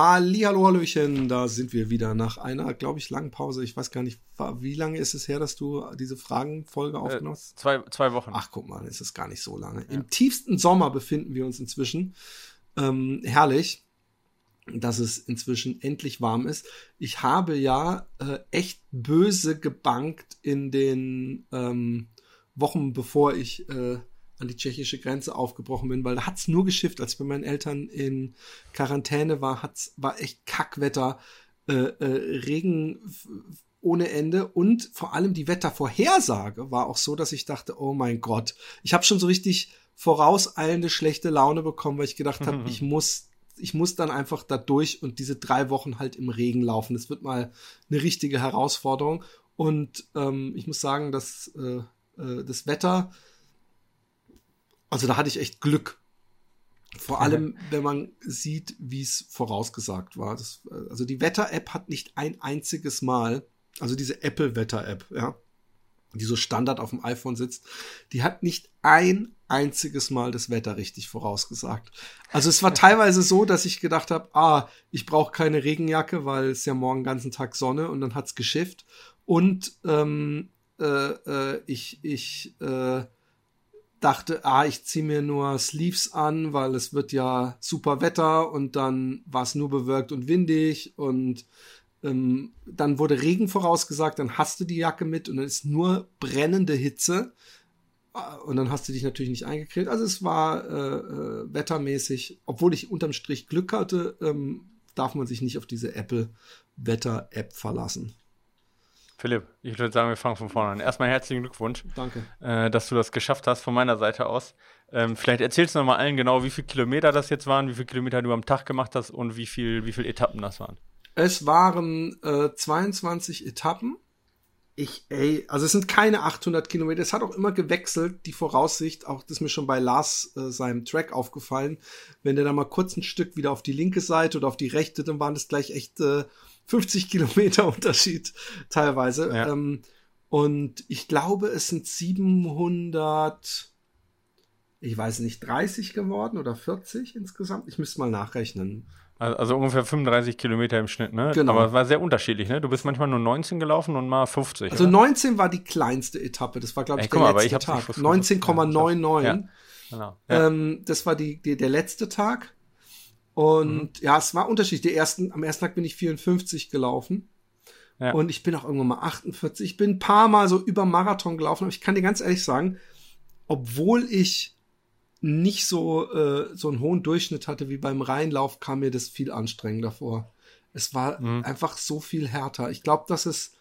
Hallihallo, Hallöchen, da sind wir wieder nach einer, glaube ich, langen Pause. Ich weiß gar nicht, wie lange ist es her, dass du diese Fragenfolge äh, aufgenommen hast? Äh, zwei, zwei Wochen. Ach, guck mal, ist es gar nicht so lange. Ja. Im tiefsten Sommer befinden wir uns inzwischen. Ähm, herrlich, dass es inzwischen endlich warm ist. Ich habe ja äh, echt böse gebankt in den ähm, Wochen, bevor ich äh, an die tschechische Grenze aufgebrochen bin, weil da hat's nur geschifft. Als ich bei meinen Eltern in Quarantäne war, hat's, war echt Kackwetter, äh, äh, Regen ohne Ende und vor allem die Wettervorhersage war auch so, dass ich dachte, oh mein Gott, ich habe schon so richtig vorauseilende schlechte Laune bekommen, weil ich gedacht habe, ich muss ich muss dann einfach da durch und diese drei Wochen halt im Regen laufen. Das wird mal eine richtige Herausforderung. Und ähm, ich muss sagen, dass äh, äh, das Wetter also da hatte ich echt Glück. Vor allem, wenn man sieht, wie es vorausgesagt war. Das, also die Wetter-App hat nicht ein einziges Mal, also diese Apple-Wetter-App, ja, die so Standard auf dem iPhone sitzt, die hat nicht ein einziges Mal das Wetter richtig vorausgesagt. Also es war teilweise so, dass ich gedacht habe, ah, ich brauche keine Regenjacke, weil es ja morgen ganzen Tag Sonne und dann hat's geschifft. Und ähm, äh, äh, ich, ich äh, dachte, ah, ich ziehe mir nur Sleeves an, weil es wird ja super Wetter und dann war es nur bewölkt und windig und ähm, dann wurde Regen vorausgesagt, dann hast du die Jacke mit und dann ist nur brennende Hitze ah, und dann hast du dich natürlich nicht eingekriegt. Also es war äh, äh, wettermäßig, obwohl ich unterm Strich Glück hatte, ähm, darf man sich nicht auf diese Apple Wetter App verlassen. Philipp, ich würde sagen, wir fangen von vorne an. Erstmal herzlichen Glückwunsch. Danke. Äh, dass du das geschafft hast von meiner Seite aus. Ähm, vielleicht erzählst du noch mal allen genau, wie viele Kilometer das jetzt waren, wie viele Kilometer du am Tag gemacht hast und wie viele wie viel Etappen das waren. Es waren äh, 22 Etappen. Ich, ey, also es sind keine 800 Kilometer. Es hat auch immer gewechselt, die Voraussicht. Auch das ist mir schon bei Lars äh, seinem Track aufgefallen. Wenn der da mal kurz ein Stück wieder auf die linke Seite oder auf die rechte, dann waren das gleich echt äh, 50 Kilometer Unterschied teilweise. Ja. Ähm, und ich glaube, es sind 700, ich weiß nicht, 30 geworden oder 40 insgesamt. Ich müsste mal nachrechnen. Also, ungefähr 35 Kilometer im Schnitt, ne? Genau. Aber es war sehr unterschiedlich, ne? Du bist manchmal nur 19 gelaufen und mal 50. Also oder? 19 war die kleinste Etappe. Das war, glaube ich, Ey, der mal, letzte Tag. 19,99. Ja, genau. Ja. Ähm, das war die, die, der letzte Tag. Und mhm. ja, es war unterschiedlich. Der ersten, am ersten Tag bin ich 54 gelaufen. Ja. Und ich bin auch irgendwann mal 48. Ich bin ein paar Mal so über Marathon gelaufen. Aber ich kann dir ganz ehrlich sagen, obwohl ich nicht so, äh, so einen hohen Durchschnitt hatte wie beim Rheinlauf, kam mir das viel anstrengender vor. Es war mhm. einfach so viel härter. Ich glaube, dass es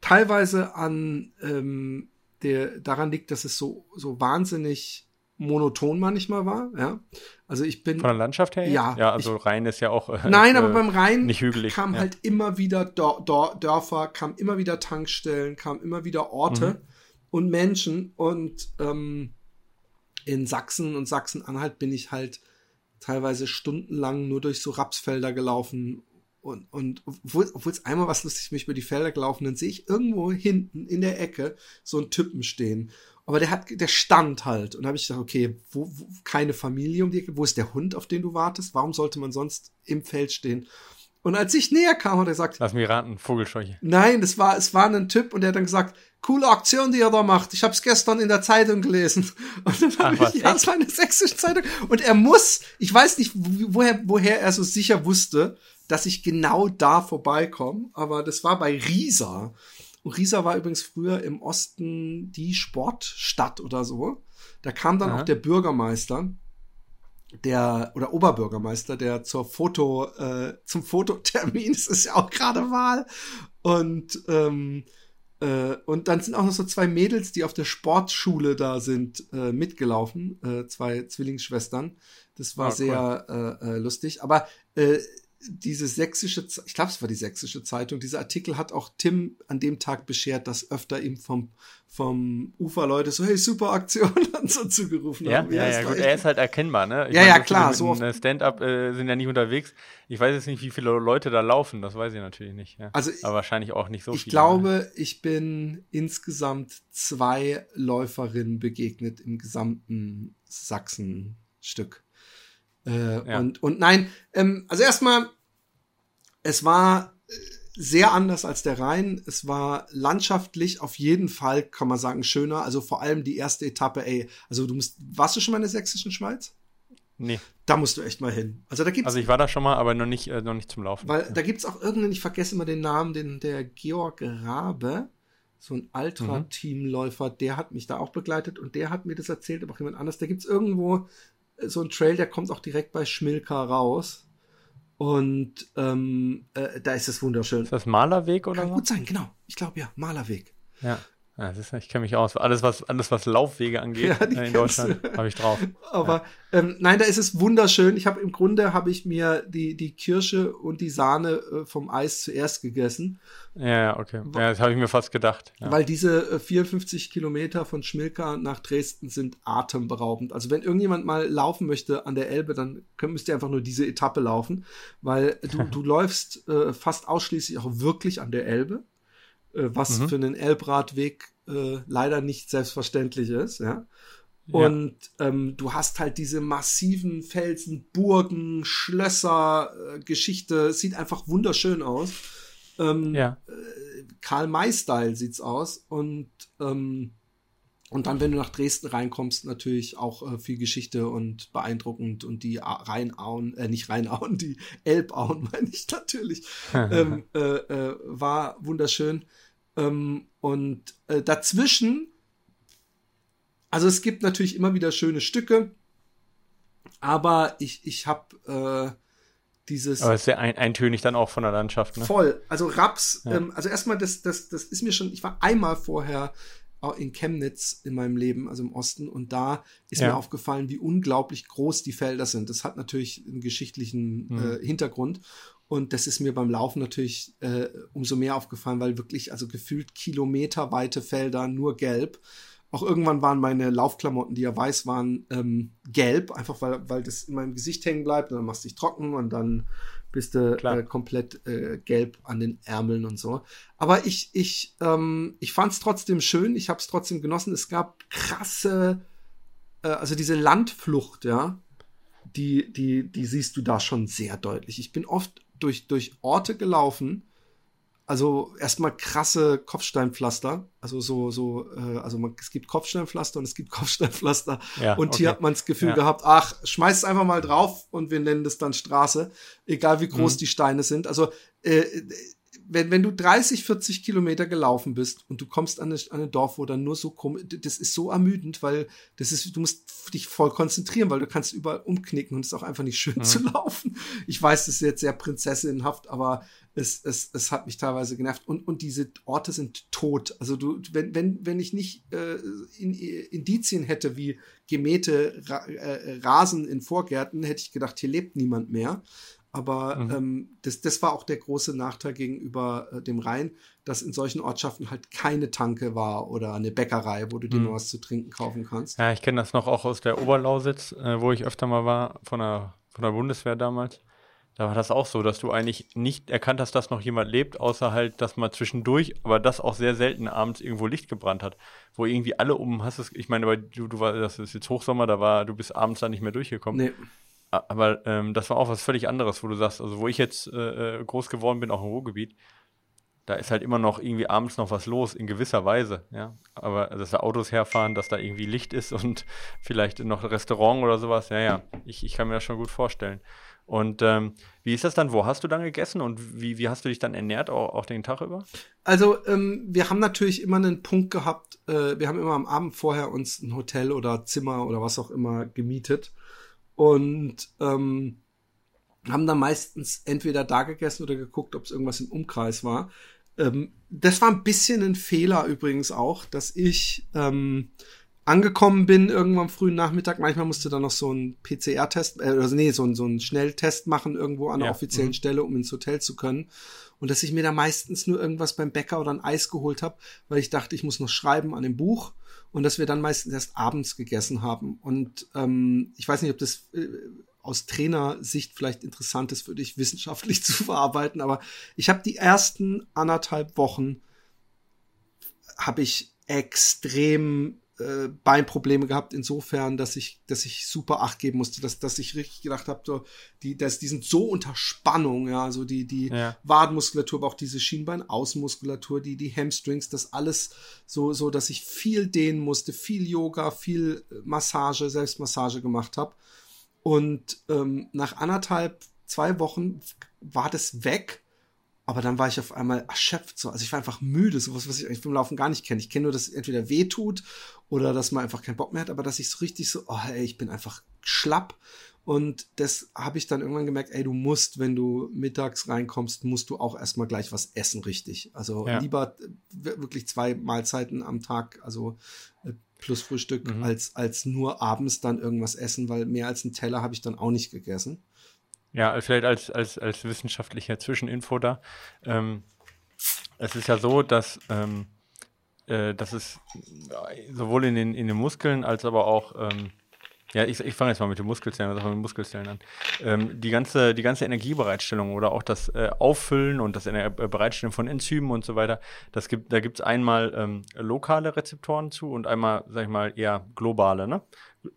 teilweise an ähm, der daran liegt, dass es so so wahnsinnig monoton manchmal war, ja. Also ich bin. Von der Landschaft her? Ja. Ja, also ich, Rhein ist ja auch. Äh, nein, aber beim Rhein nicht hügelig, kam ja. halt immer wieder Dor Dor Dörfer, kam immer wieder Tankstellen, kam immer wieder Orte mhm. und Menschen. Und ähm, in Sachsen und Sachsen-Anhalt bin ich halt teilweise stundenlang nur durch so Rapsfelder gelaufen. Und, und obwohl es einmal was lustig mich über die Felder gelaufen, dann sehe ich irgendwo hinten in der Ecke so einen Typen stehen. Aber der hat, der stand halt. Und da habe ich gedacht, okay, wo, wo, keine Familie um die Ecke, wo ist der Hund, auf den du wartest? Warum sollte man sonst im Feld stehen? Und als ich näher kam, hat er gesagt, Lass mich raten, Vogelscheuche. Nein, das war, es war ein Typ und der hat dann gesagt, coole Aktion, die er da macht. Ich habe es gestern in der Zeitung gelesen. Und dann habe ich, ja, es war eine sächsische Zeitung. Und er muss, ich weiß nicht, woher, woher er so sicher wusste, dass ich genau da vorbeikomme, aber das war bei Risa. Riesa war übrigens früher im Osten die Sportstadt oder so. Da kam dann Aha. auch der Bürgermeister, der oder Oberbürgermeister, der zur Foto äh, zum Fototermin, es ist ja auch gerade Wahl und ähm, äh, und dann sind auch noch so zwei Mädels, die auf der Sportschule da sind, äh, mitgelaufen, äh, zwei Zwillingsschwestern. Das war oh, sehr cool. äh, äh, lustig. Aber äh, diese sächsische, ich glaube, es war die sächsische Zeitung, dieser Artikel hat auch Tim an dem Tag beschert, dass öfter ihm vom, vom Ufer Leute so, hey, super Aktion und so zugerufen ja, haben. Ja, ja, gut, er ist halt erkennbar, ne? Ich ja, meine, ja, klar. So Stand-up äh, sind ja nicht unterwegs. Ich weiß jetzt nicht, wie viele Leute da laufen, das weiß ich natürlich nicht. Ja. Also, Aber wahrscheinlich auch nicht so ich viele. Ich glaube, ich bin insgesamt zwei Läuferinnen begegnet im gesamten Sachsenstück. Äh, ja. und, und nein, ähm, also erstmal, es war äh, sehr anders als der Rhein. Es war landschaftlich auf jeden Fall, kann man sagen, schöner. Also vor allem die erste Etappe, ey. Also du musst, warst du schon mal in der sächsischen Schweiz? Nee. Da musst du echt mal hin. Also da gibt's. Also ich war da schon mal, aber noch nicht, äh, noch nicht zum Laufen. Weil ja. da gibt's auch irgendeinen, ich vergesse immer den Namen, den, der Georg Rabe, so ein Ultra-Teamläufer, der hat mich da auch begleitet und der hat mir das erzählt, aber auch jemand anders. Da gibt's irgendwo so ein Trail, der kommt auch direkt bei Schmilka raus. Und ähm, äh, da ist es wunderschön. Ist das Malerweg oder Kann so? gut sein, genau. Ich glaube ja, Malerweg. Ja. Ja, ist, ich kenne mich aus. Alles was, alles, was Laufwege angeht ja, äh, in Deutschland, habe ich drauf. Aber ja. ähm, nein, da ist es wunderschön. Ich habe im Grunde habe ich mir die, die Kirsche und die Sahne äh, vom Eis zuerst gegessen. Ja, ja, okay. Ja, das habe ich mir fast gedacht. Ja. Weil diese äh, 54 Kilometer von Schmilka nach Dresden sind atemberaubend. Also wenn irgendjemand mal laufen möchte an der Elbe, dann könnt, müsst ihr einfach nur diese Etappe laufen, weil du, du läufst äh, fast ausschließlich auch wirklich an der Elbe. Äh, was mhm. für einen Elbradweg äh, leider nicht selbstverständlich ist, ja. Und ja. ähm, du hast halt diese massiven Felsen, Burgen, Schlösser, äh, Geschichte. Sieht einfach wunderschön aus. Ähm, ja. Äh, Karl May-Style sieht's aus. Und, ähm, und dann, wenn du nach Dresden reinkommst, natürlich auch äh, viel Geschichte und beeindruckend. Und die Rheinauen, äh, nicht Rheinauen, die Elbauen meine ich natürlich, ähm, äh, äh, war wunderschön. Ähm, und äh, dazwischen, also es gibt natürlich immer wieder schöne Stücke, aber ich, ich habe äh, dieses. Aber es ist sehr ein, eintönig dann auch von der Landschaft, ne? Voll. Also Raps, ja. ähm, also erstmal, das, das, das ist mir schon, ich war einmal vorher in Chemnitz in meinem Leben, also im Osten, und da ist ja. mir aufgefallen, wie unglaublich groß die Felder sind. Das hat natürlich einen geschichtlichen mhm. äh, Hintergrund. Und das ist mir beim Laufen natürlich äh, umso mehr aufgefallen, weil wirklich, also gefühlt kilometerweite Felder, nur gelb. Auch irgendwann waren meine Laufklamotten, die ja weiß waren, ähm, gelb, einfach weil, weil das in meinem Gesicht hängen bleibt. Und dann machst du dich trocken und dann bist du äh, komplett äh, gelb an den Ärmeln und so. Aber ich, ich, ähm, ich fand es trotzdem schön, ich habe es trotzdem genossen. Es gab krasse, äh, also diese Landflucht, ja, die, die, die siehst du da schon sehr deutlich. Ich bin oft durch, durch Orte gelaufen. Also erstmal krasse Kopfsteinpflaster. Also so, so, äh, also man, es gibt Kopfsteinpflaster und es gibt Kopfsteinpflaster. Ja, und okay. hier hat man das Gefühl ja. gehabt, ach, schmeiß es einfach mal drauf und wir nennen das dann Straße, egal wie groß mhm. die Steine sind. Also äh, wenn, wenn du 30, 40 Kilometer gelaufen bist und du kommst an, eine, an ein Dorf, wo dann nur so komisch, das ist so ermüdend, weil das ist, du musst dich voll konzentrieren, weil du kannst überall umknicken und es ist auch einfach nicht schön mhm. zu laufen. Ich weiß, das ist jetzt sehr prinzessinnenhaft, aber es, es, es hat mich teilweise genervt. Und, und diese Orte sind tot. Also du, wenn, wenn, wenn ich nicht äh, in, Indizien hätte wie gemähte Ra äh, Rasen in Vorgärten, hätte ich gedacht, hier lebt niemand mehr. Aber mhm. ähm, das, das war auch der große Nachteil gegenüber äh, dem Rhein, dass in solchen Ortschaften halt keine Tanke war oder eine Bäckerei, wo du dir mhm. nur was zu trinken kaufen kannst. Ja, ich kenne das noch auch aus der Oberlausitz, äh, wo ich öfter mal war, von der, von der Bundeswehr damals. Da war das auch so, dass du eigentlich nicht erkannt hast, dass noch jemand lebt, außer halt, dass mal zwischendurch, aber das auch sehr selten abends irgendwo Licht gebrannt hat. Wo irgendwie alle um hast es, ich meine, aber du, du war, das ist jetzt Hochsommer, da war, du bist abends da nicht mehr durchgekommen. Nee. Aber ähm, das war auch was völlig anderes, wo du sagst, also wo ich jetzt äh, äh, groß geworden bin, auch im Ruhrgebiet, da ist halt immer noch irgendwie abends noch was los, in gewisser Weise, ja. Aber dass da Autos herfahren, dass da irgendwie Licht ist und vielleicht noch ein Restaurant oder sowas, ja, ja, ich, ich kann mir das schon gut vorstellen. Und ähm, wie ist das dann? Wo hast du dann gegessen und wie, wie hast du dich dann ernährt, auch, auch den Tag über? Also, ähm, wir haben natürlich immer einen Punkt gehabt, äh, wir haben immer am Abend vorher uns ein Hotel oder Zimmer oder was auch immer gemietet und ähm, haben dann meistens entweder da gegessen oder geguckt, ob es irgendwas im Umkreis war. Ähm, das war ein bisschen ein Fehler übrigens auch, dass ich ähm, angekommen bin, irgendwann frühen Nachmittag, manchmal musste dann noch so ein PCR-Test, äh, also nee, so ein, so ein Schnelltest machen irgendwo an einer ja. offiziellen mhm. Stelle, um ins Hotel zu können. Und dass ich mir da meistens nur irgendwas beim Bäcker oder ein Eis geholt habe, weil ich dachte, ich muss noch schreiben an dem Buch und dass wir dann meistens erst abends gegessen haben. Und ähm, ich weiß nicht, ob das äh, aus Trainersicht vielleicht interessant ist für dich, wissenschaftlich zu verarbeiten, aber ich habe die ersten anderthalb Wochen habe ich extrem äh, Beinprobleme gehabt, insofern, dass ich, dass ich super Acht geben musste, dass, dass ich richtig gedacht habe, so, die, dass die sind so unter Spannung, ja, also die, die ja. Wadenmuskulatur, aber auch diese Schienbein-Außenmuskulatur, die, die Hamstrings, das alles so, so, dass ich viel dehnen musste, viel Yoga, viel Massage, Selbstmassage gemacht habe. Und ähm, nach anderthalb, zwei Wochen war das weg aber dann war ich auf einmal erschöpft so. Also ich war einfach müde, sowas, was ich eigentlich vom Laufen gar nicht kenne. Ich kenne nur, dass es entweder weh tut oder dass man einfach keinen Bock mehr hat, aber dass ich so richtig so, oh ey, ich bin einfach schlapp. Und das habe ich dann irgendwann gemerkt, ey, du musst, wenn du mittags reinkommst, musst du auch erstmal gleich was essen, richtig. Also ja. lieber wirklich zwei Mahlzeiten am Tag, also äh, plus Frühstück, mhm. als, als nur abends dann irgendwas essen, weil mehr als einen Teller habe ich dann auch nicht gegessen. Ja, vielleicht als, als, als wissenschaftlicher Zwischeninfo da. Ähm, es ist ja so, dass, ähm, äh, dass es sowohl in den, in den Muskeln als aber auch, ähm, ja, ich, ich fange jetzt mal mit den Muskelzellen, also mit den Muskelzellen an. Ähm, die, ganze, die ganze Energiebereitstellung oder auch das äh, Auffüllen und das äh, Bereitstellen von Enzymen und so weiter, das gibt, da gibt es einmal ähm, lokale Rezeptoren zu und einmal, sag ich mal, eher globale, ne?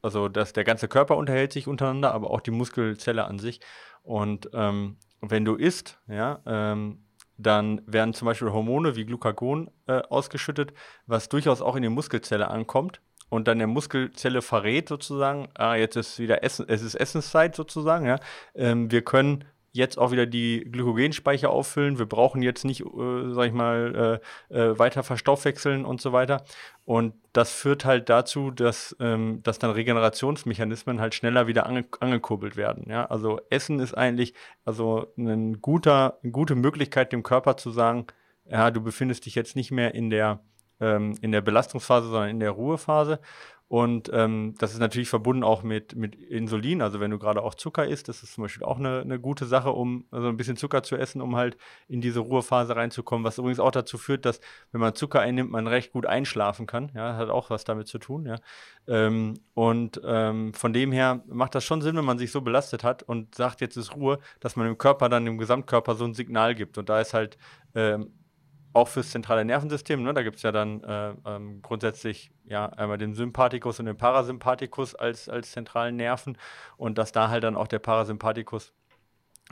also dass der ganze Körper unterhält sich untereinander, aber auch die Muskelzelle an sich. Und ähm, wenn du isst, ja, ähm, dann werden zum Beispiel Hormone wie Glucagon äh, ausgeschüttet, was durchaus auch in die Muskelzelle ankommt und dann der Muskelzelle verrät sozusagen, ah, jetzt ist wieder Essen, es ist Essenszeit sozusagen, ja. Ähm, wir können jetzt auch wieder die Glykogenspeicher auffüllen. Wir brauchen jetzt nicht, äh, sag ich mal, äh, äh, weiter verstoffwechseln und so weiter. Und das führt halt dazu, dass, ähm, dass dann Regenerationsmechanismen halt schneller wieder ange angekurbelt werden. Ja? Also Essen ist eigentlich also ein guter, eine gute Möglichkeit, dem Körper zu sagen, ja, du befindest dich jetzt nicht mehr in der, ähm, in der Belastungsphase, sondern in der Ruhephase. Und ähm, das ist natürlich verbunden auch mit, mit Insulin. Also wenn du gerade auch Zucker isst, das ist zum Beispiel auch eine, eine gute Sache, um also ein bisschen Zucker zu essen, um halt in diese Ruhephase reinzukommen. Was übrigens auch dazu führt, dass wenn man Zucker einnimmt, man recht gut einschlafen kann. Ja, hat auch was damit zu tun. Ja. Ähm, und ähm, von dem her macht das schon Sinn, wenn man sich so belastet hat und sagt, jetzt ist Ruhe, dass man dem Körper dann dem Gesamtkörper so ein Signal gibt. Und da ist halt ähm, auch fürs zentrale Nervensystem. Ne? Da gibt es ja dann äh, ähm, grundsätzlich ja einmal den Sympathikus und den Parasympathikus als, als zentralen Nerven und dass da halt dann auch der Parasympathikus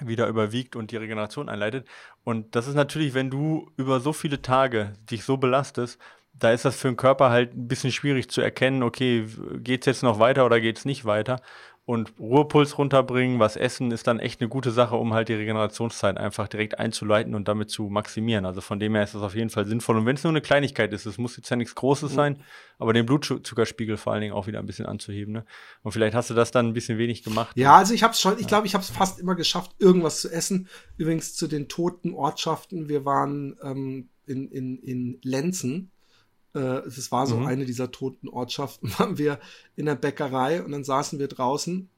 wieder überwiegt und die Regeneration einleitet. Und das ist natürlich, wenn du über so viele Tage dich so belastest, da ist das für den Körper halt ein bisschen schwierig zu erkennen, okay, geht es jetzt noch weiter oder geht es nicht weiter und Ruhepuls runterbringen, was essen, ist dann echt eine gute Sache, um halt die Regenerationszeit einfach direkt einzuleiten und damit zu maximieren. Also von dem her ist das auf jeden Fall sinnvoll. Und wenn es nur eine Kleinigkeit ist, es muss jetzt ja nichts Großes mhm. sein, aber den Blutzuckerspiegel vor allen Dingen auch wieder ein bisschen anzuheben. Ne? Und vielleicht hast du das dann ein bisschen wenig gemacht. Ja, also ich habe es schon, ich glaube, ich habe es fast immer geschafft, irgendwas zu essen. Übrigens zu den toten Ortschaften. Wir waren ähm, in, in, in Lenzen es war so mhm. eine dieser toten Ortschaften, waren wir in der Bäckerei und dann saßen wir draußen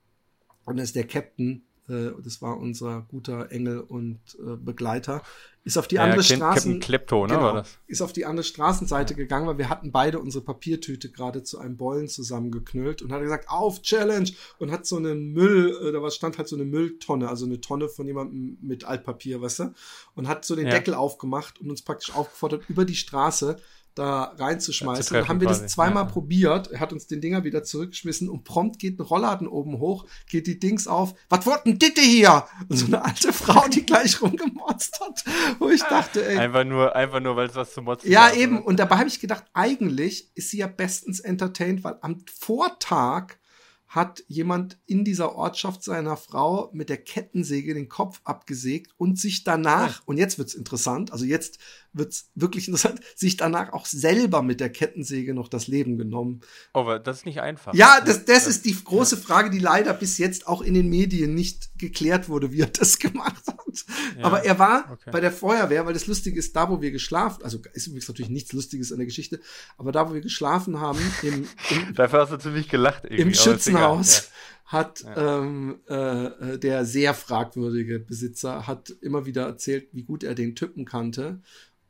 und dann ist der Captain, äh, das war unser guter Engel und äh, Begleiter, ist auf die ja, andere Straße. Captain Klepto, ne, genau, Ist auf die andere Straßenseite ja. gegangen, weil wir hatten beide unsere Papiertüte gerade zu einem Beulen zusammengeknüllt und hat gesagt, auf Challenge und hat so einen Müll, äh, da stand halt so eine Mülltonne, also eine Tonne von jemandem mit Altpapier, weißt du, und hat so den ja. Deckel aufgemacht und uns praktisch aufgefordert, über die Straße da reinzuschmeißen. Dann haben wir das zweimal ja. probiert. Er hat uns den Dinger wieder zurückgeschmissen und prompt geht ein Rollladen oben hoch, geht die Dings auf. Was wollt denn Ditte hier? Und so eine alte Frau, die gleich rumgemotzt hat, wo ich dachte, ey. Einfach nur, einfach nur, weil es was zu motzen Ja, eben. Oder? Und dabei habe ich gedacht, eigentlich ist sie ja bestens entertained, weil am Vortag hat jemand in dieser Ortschaft seiner Frau mit der Kettensäge den Kopf abgesägt und sich danach, und jetzt wird's interessant, also jetzt wird's wirklich interessant, sich danach auch selber mit der Kettensäge noch das Leben genommen. Aber das ist nicht einfach. Ja, das, das ist die große Frage, die leider bis jetzt auch in den Medien nicht geklärt wurde, wie er das gemacht hat. Ja, Aber er war okay. bei der Feuerwehr, weil das Lustige ist, da wo wir geschlafen, also ist übrigens natürlich nichts Lustiges an der Geschichte, aber da wo wir geschlafen haben, im, im Dafür hast du ziemlich gelacht. Im Schützenhaus hat ja. ähm, äh, äh, der sehr fragwürdige Besitzer hat immer wieder erzählt, wie gut er den Typen kannte.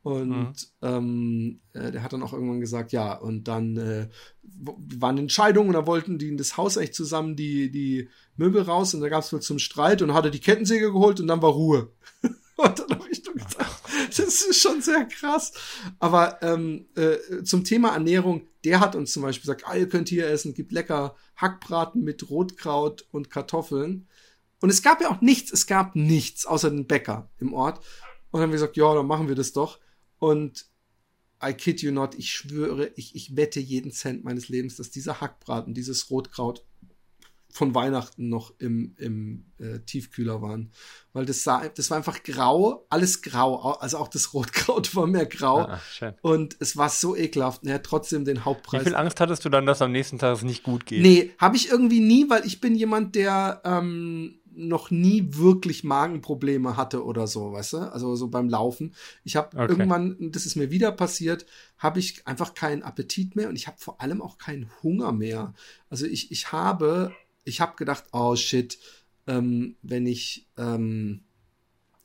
Und mhm. ähm, äh, der hat dann auch irgendwann gesagt, ja, und dann äh, waren Entscheidungen und da wollten die in das Haus echt zusammen die, die Möbel raus und da gab es wohl zum Streit und hat er die Kettensäge geholt und dann war Ruhe. und dann habe ich nur gesagt, das ist schon sehr krass. Aber ähm, äh, zum Thema Ernährung, der hat uns zum Beispiel gesagt, ah, ihr könnt hier essen, gibt lecker Hackbraten mit Rotkraut und Kartoffeln. Und es gab ja auch nichts, es gab nichts außer den Bäcker im Ort. Und dann haben wir gesagt, ja, dann machen wir das doch. Und I kid you not, ich schwöre, ich, ich wette jeden Cent meines Lebens, dass dieser Hackbraten, dieses Rotkraut von Weihnachten noch im, im äh, Tiefkühler waren. Weil das sah, das war einfach grau, alles grau. Also auch das Rotkraut war mehr grau. Ah, und es war so ekelhaft. Und er hat trotzdem den Hauptpreis. Wie viel Angst hattest du dann, dass am nächsten Tag es nicht gut geht? Nee, habe ich irgendwie nie, weil ich bin jemand, der ähm, noch nie wirklich Magenprobleme hatte oder so, weißt du? Also so beim Laufen. Ich habe okay. irgendwann, das ist mir wieder passiert, habe ich einfach keinen Appetit mehr und ich habe vor allem auch keinen Hunger mehr. Also ich, ich habe ich habe gedacht, oh shit, ähm, wenn ich ähm,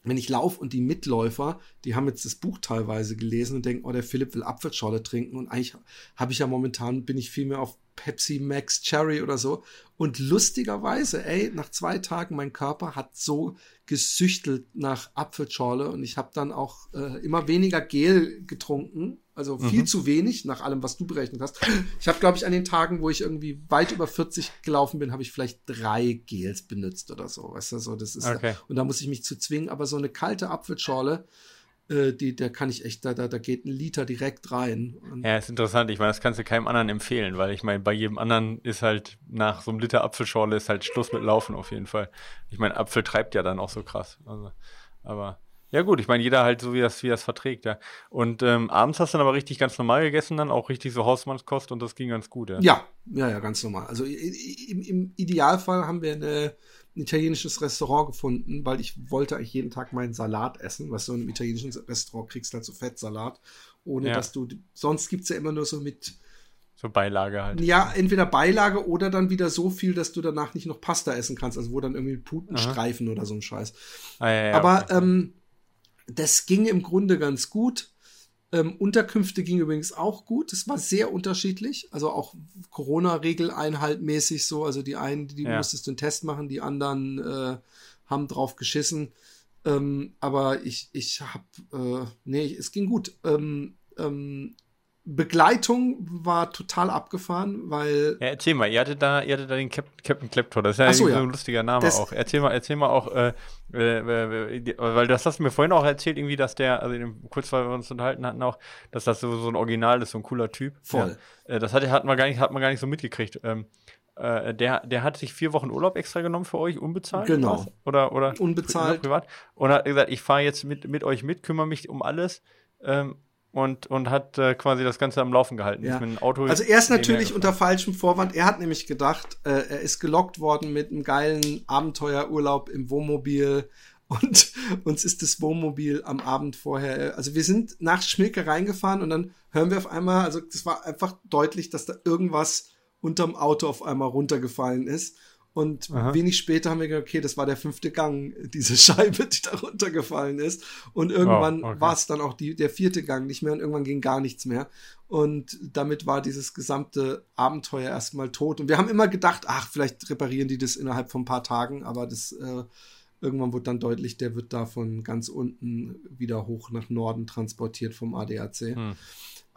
wenn ich laufe und die Mitläufer, die haben jetzt das Buch teilweise gelesen und denken, oh, der Philipp will Apfelschorle trinken und eigentlich habe ich ja momentan, bin ich viel mehr auf Pepsi Max Cherry oder so. Und lustigerweise, ey, nach zwei Tagen mein Körper hat so gesüchtelt nach Apfelschorle und ich habe dann auch äh, immer weniger Gel getrunken, also viel mhm. zu wenig nach allem, was du berechnet hast. Ich habe, glaube ich, an den Tagen, wo ich irgendwie weit über 40 gelaufen bin, habe ich vielleicht drei Gels benutzt oder so, weißt du, so das ist okay. und da muss ich mich zu zwingen, aber so eine kalte Apfelschorle äh, die, da kann ich echt, da, da, da geht ein Liter direkt rein. Und ja, ist interessant. Ich meine, das kannst du keinem anderen empfehlen, weil ich meine, bei jedem anderen ist halt nach so einem Liter Apfelschorle ist halt Schluss mit Laufen auf jeden Fall. Ich meine, Apfel treibt ja dann auch so krass. Also, aber ja gut, ich meine, jeder halt so, wie das, wie das verträgt, ja. Und ähm, abends hast du dann aber richtig ganz normal gegessen dann, auch richtig so Hausmannskost und das ging ganz gut, ja. Ja, ja, ja, ganz normal. Also im, im Idealfall haben wir eine ein italienisches Restaurant gefunden, weil ich wollte eigentlich jeden Tag meinen Salat essen, was du in einem italienischen Restaurant kriegst, halt so Fettsalat, ohne ja. dass du, sonst gibt's ja immer nur so mit so Beilage halt. Ja, entweder Beilage oder dann wieder so viel, dass du danach nicht noch Pasta essen kannst, also wo dann irgendwie Putenstreifen Aha. oder so ein Scheiß. Ah, ja, ja, Aber okay. ähm, das ging im Grunde ganz gut. Ähm, Unterkünfte ging übrigens auch gut. Es war sehr unterschiedlich. Also auch Corona-Regel mäßig so. Also die einen, die ja. musstest du einen Test machen, die anderen äh, haben drauf geschissen. Ähm, aber ich, ich hab, äh, nee, es ging gut. Ähm, ähm, Begleitung war total abgefahren, weil. Ja, erzähl mal, ihr hattet da, ihr hattet da den Cap Captain Kleptor, das ist ja, so, ja. so ein lustiger Name das auch. Erzähl mal, erzähl mal auch, äh, äh, äh, weil das hast du mir vorhin auch erzählt, irgendwie, dass der, also kurz weil wir uns unterhalten hatten auch, dass das so, so ein Original ist, so ein cooler Typ. Voll. Ja. Äh, das hat, hat, man gar nicht, hat man gar nicht so mitgekriegt. Ähm, äh, der, der hat sich vier Wochen Urlaub extra genommen für euch, unbezahlt? Genau. Oder, oder unbezahlt. Privat. Und hat gesagt, ich fahre jetzt mit, mit euch mit, kümmere mich um alles. Ähm, und, und hat äh, quasi das Ganze am Laufen gehalten. Ja. also er ist natürlich unter falschem Vorwand. Er hat nämlich gedacht, äh, er ist gelockt worden mit einem geilen Abenteuerurlaub im Wohnmobil und uns ist das Wohnmobil am Abend vorher, also wir sind nach Schmilke reingefahren und dann hören wir auf einmal, also das war einfach deutlich, dass da irgendwas unterm Auto auf einmal runtergefallen ist und Aha. wenig später haben wir gedacht, okay, das war der fünfte Gang, diese Scheibe, die da runtergefallen ist. Und irgendwann oh, okay. war es dann auch die, der vierte Gang nicht mehr und irgendwann ging gar nichts mehr. Und damit war dieses gesamte Abenteuer erstmal tot. Und wir haben immer gedacht, ach, vielleicht reparieren die das innerhalb von ein paar Tagen, aber das äh, irgendwann wurde dann deutlich, der wird da von ganz unten wieder hoch nach Norden transportiert vom ADAC. Hm.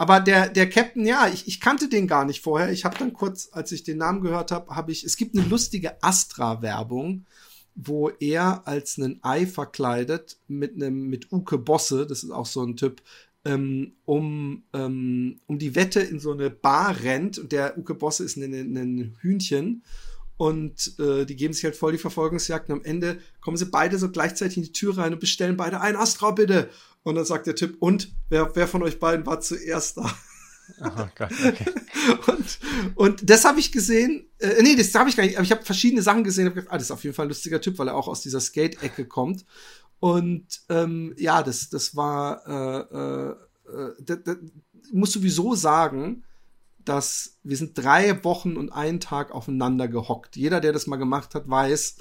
Aber der, der Captain, ja, ich, ich kannte den gar nicht vorher. Ich habe dann kurz, als ich den Namen gehört habe, habe ich, es gibt eine lustige Astra-Werbung, wo er als einen Ei verkleidet mit einem, mit Uke Bosse, das ist auch so ein Typ, ähm, um, ähm, um die Wette in so eine Bar rennt und der Uke Bosse ist ein, ein Hühnchen und äh, die geben sich halt voll die Verfolgungsjagd und am Ende kommen sie beide so gleichzeitig in die Tür rein und bestellen beide ein Astra bitte. Und dann sagt der Typ, und wer, wer von euch beiden war zuerst da? Oh Gott, okay. und, und das habe ich gesehen. Äh, nee, das habe ich gar nicht. Aber ich habe verschiedene Sachen gesehen. Hab gedacht, ah, das ist auf jeden Fall ein lustiger Typ, weil er auch aus dieser Skate-Ecke kommt. Und ähm, ja, das, das war. Äh, äh, äh muss sowieso sagen, dass wir sind drei Wochen und einen Tag aufeinander gehockt. Jeder, der das mal gemacht hat, weiß,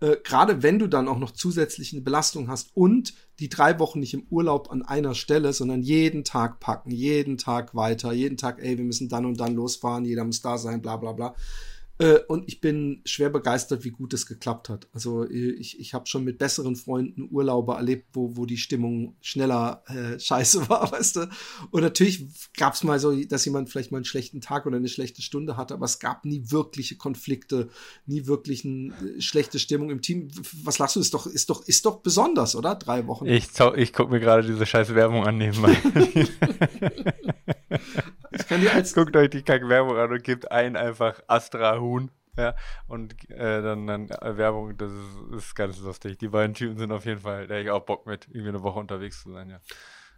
äh, gerade wenn du dann auch noch zusätzlich eine Belastung hast und die drei Wochen nicht im Urlaub an einer Stelle, sondern jeden Tag packen, jeden Tag weiter, jeden Tag, ey, wir müssen dann und dann losfahren, jeder muss da sein, bla bla bla. Äh, und ich bin schwer begeistert, wie gut es geklappt hat. Also äh, ich, ich habe schon mit besseren Freunden Urlaube erlebt, wo, wo die Stimmung schneller äh, scheiße war, weißt du. Und natürlich gab es mal so, dass jemand vielleicht mal einen schlechten Tag oder eine schlechte Stunde hatte, aber es gab nie wirkliche Konflikte, nie wirklich eine äh, schlechte Stimmung im Team. Was lachst du? Ist doch, ist doch, ist doch besonders, oder? Drei Wochen. Ich, ich gucke mir gerade diese scheiß Werbung an nebenbei. Ich kann dir als Guckt euch die Kack-Werbung an und gebt ein einfach Astra Huhn. Ja, und äh, dann, dann äh, Werbung, das ist, ist, ganz lustig. Die beiden Typen sind auf jeden Fall, da hätte ich auch Bock mit, irgendwie eine Woche unterwegs zu sein, ja.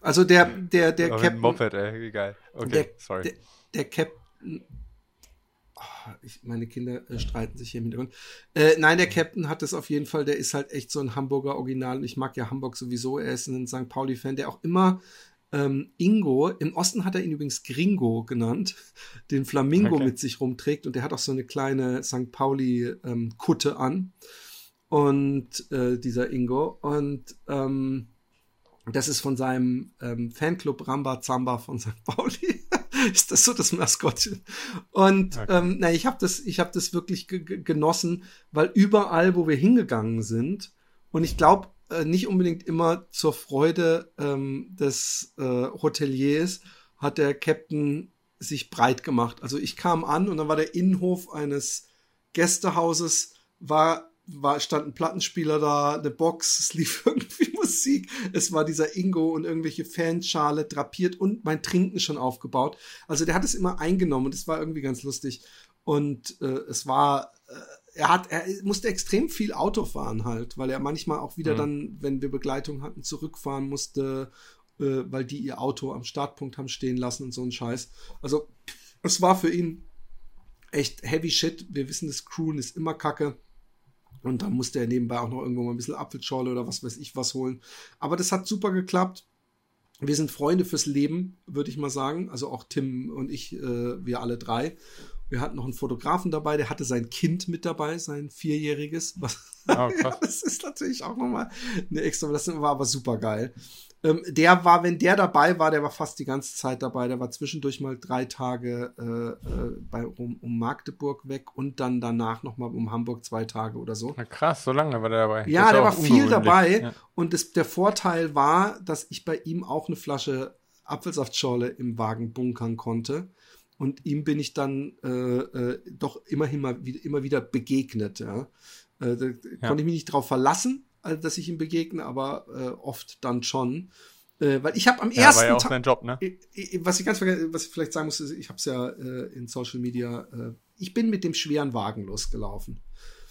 Also der, der, der Captain. Moped, ey, geil. Okay, der, sorry. Der, der Captain. Oh, ich, meine Kinder äh, streiten sich hier im Hintergrund. Äh, nein, der Captain hat es auf jeden Fall, der ist halt echt so ein Hamburger Original und ich mag ja Hamburg sowieso. Er ist ein St. Pauli-Fan, der auch immer ähm, Ingo, im Osten hat er ihn übrigens Gringo genannt, den Flamingo okay. mit sich rumträgt und der hat auch so eine kleine St. Pauli-Kutte ähm, an. Und äh, dieser Ingo. Und ähm, das ist von seinem ähm, Fanclub Ramba Zamba von St. Pauli. ist das so das Maskottchen? Und okay. ähm, na, ich habe das, ich habe das wirklich genossen, weil überall, wo wir hingegangen sind, und ich glaube, äh, nicht unbedingt immer zur Freude ähm, des äh, Hoteliers hat der Captain sich breit gemacht. Also ich kam an und dann war der Innenhof eines Gästehauses, war, war, stand ein Plattenspieler da, eine Box, es lief irgendwie Musik, es war dieser Ingo und irgendwelche Fanschale drapiert und mein Trinken schon aufgebaut. Also der hat es immer eingenommen und es war irgendwie ganz lustig. Und äh, es war äh, er hat, er musste extrem viel Auto fahren halt, weil er manchmal auch wieder mhm. dann, wenn wir Begleitung hatten, zurückfahren musste, äh, weil die ihr Auto am Startpunkt haben stehen lassen und so ein Scheiß. Also, es war für ihn echt heavy shit. Wir wissen, das Crewen ist immer kacke. Und dann musste er nebenbei auch noch irgendwo mal ein bisschen Apfelschorle oder was weiß ich was holen. Aber das hat super geklappt. Wir sind Freunde fürs Leben, würde ich mal sagen. Also auch Tim und ich, äh, wir alle drei. Wir hatten noch einen Fotografen dabei, der hatte sein Kind mit dabei, sein vierjähriges. Was, oh, ja, das ist natürlich auch nochmal eine extra, das war aber super geil. Ähm, der war, wenn der dabei war, der war fast die ganze Zeit dabei. Der war zwischendurch mal drei Tage äh, äh, bei, um, um, Magdeburg weg und dann danach nochmal um Hamburg zwei Tage oder so. Na krass, so lange war der dabei. Ja, der war viel dabei. Ja. Und das, der Vorteil war, dass ich bei ihm auch eine Flasche Apfelsaftschorle im Wagen bunkern konnte und ihm bin ich dann äh, äh, doch immerhin mal wieder, immer wieder begegnet. Ja. Äh, da ja. konnte ich mich nicht darauf verlassen, äh, dass ich ihm begegne, aber äh, oft dann schon. Äh, weil ich habe am ja, ersten war ja auch sein Job, ne? Was ich ganz was ich vielleicht sagen muss, ist, ich habe es ja in Social Media. ich bin mit dem schweren Wagen losgelaufen.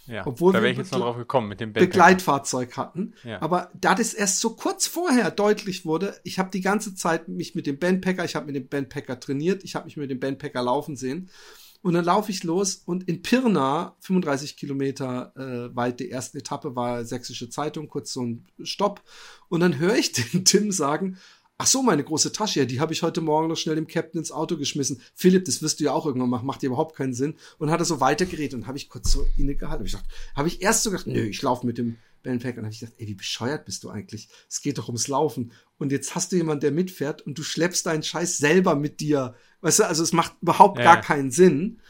Ja, Obwohl da wäre ich jetzt noch drauf gekommen mit dem. Begleitfahrzeug hatten. Ja. Aber da das erst so kurz vorher deutlich wurde, ich habe die ganze Zeit mich mit dem Bandpacker, ich habe mit dem Bandpacker trainiert, ich habe mich mit dem Bandpacker laufen sehen. Und dann laufe ich los und in Pirna, 35 Kilometer äh, weit, die erste Etappe war Sächsische Zeitung, kurz so ein Stopp. Und dann höre ich den Tim sagen, Ach so, meine große Tasche, ja, die habe ich heute Morgen noch schnell dem Captain ins Auto geschmissen. Philipp, das wirst du ja auch irgendwann machen, macht dir überhaupt keinen Sinn. Und hat er so weitergeredet und habe ich kurz so innegehalten. Hab ich gedacht, habe ich erst so gedacht, nö, ich laufe mit dem Bandpack und habe ich gedacht, ey, wie bescheuert bist du eigentlich? Es geht doch ums Laufen. Und jetzt hast du jemanden, der mitfährt und du schleppst deinen Scheiß selber mit dir. Weißt du, also es macht überhaupt ja. gar keinen Sinn.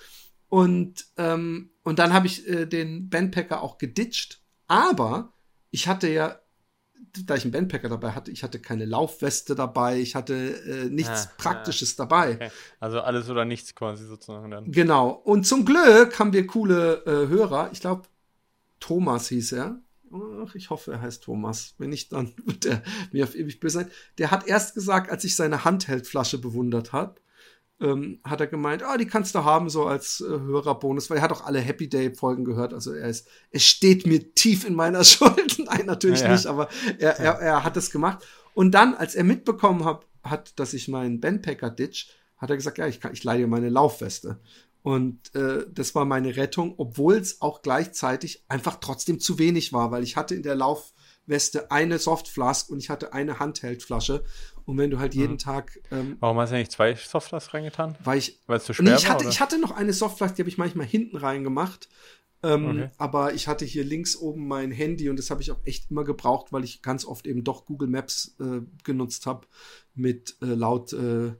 Und ähm, und dann habe ich äh, den Bandpacker auch geditcht. Aber ich hatte ja da ich einen Bandpacker dabei hatte, ich hatte keine Laufweste dabei, ich hatte äh, nichts ah, Praktisches ah, dabei. Okay. Also alles oder nichts quasi sozusagen dann. Genau. Und zum Glück haben wir coole äh, Hörer. Ich glaube, Thomas hieß er. Ach, ich hoffe, er heißt Thomas. Wenn nicht, dann wird er mir auf ewig böse sein. Der hat erst gesagt, als ich seine Handheldflasche bewundert hat, ähm, hat er gemeint, ah, die kannst du haben, so als äh, Hörerbonus, weil er hat auch alle Happy Day-Folgen gehört. Also er ist, es steht mir tief in meiner Schuld. Nein, natürlich ja. nicht, aber er, er, er hat es gemacht. Und dann, als er mitbekommen hat, hat dass ich meinen Bandpacker ditch, hat er gesagt, ja, ich, kann, ich leihe meine Laufweste. Und äh, das war meine Rettung, obwohl es auch gleichzeitig einfach trotzdem zu wenig war, weil ich hatte in der Laufweste eine Softflask und ich hatte eine Handheldflasche. Und wenn du halt jeden mhm. Tag. Ähm, Warum hast du nicht zwei Softflasks reingetan? Weil ich. Weil es zu schwer nee, ich hatte, Ich hatte noch eine Softflask, die habe ich manchmal hinten reingemacht. Ähm, okay. Aber ich hatte hier links oben mein Handy und das habe ich auch echt immer gebraucht, weil ich ganz oft eben doch Google Maps äh, genutzt habe mit äh, laut äh,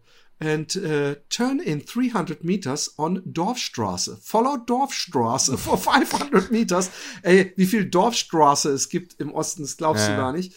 and uh, turn in 300 meters on Dorfstraße. Follow Dorfstraße for 500 meters. Ey, wie viel Dorfstraße es gibt im Osten, das glaubst ja. du gar nicht.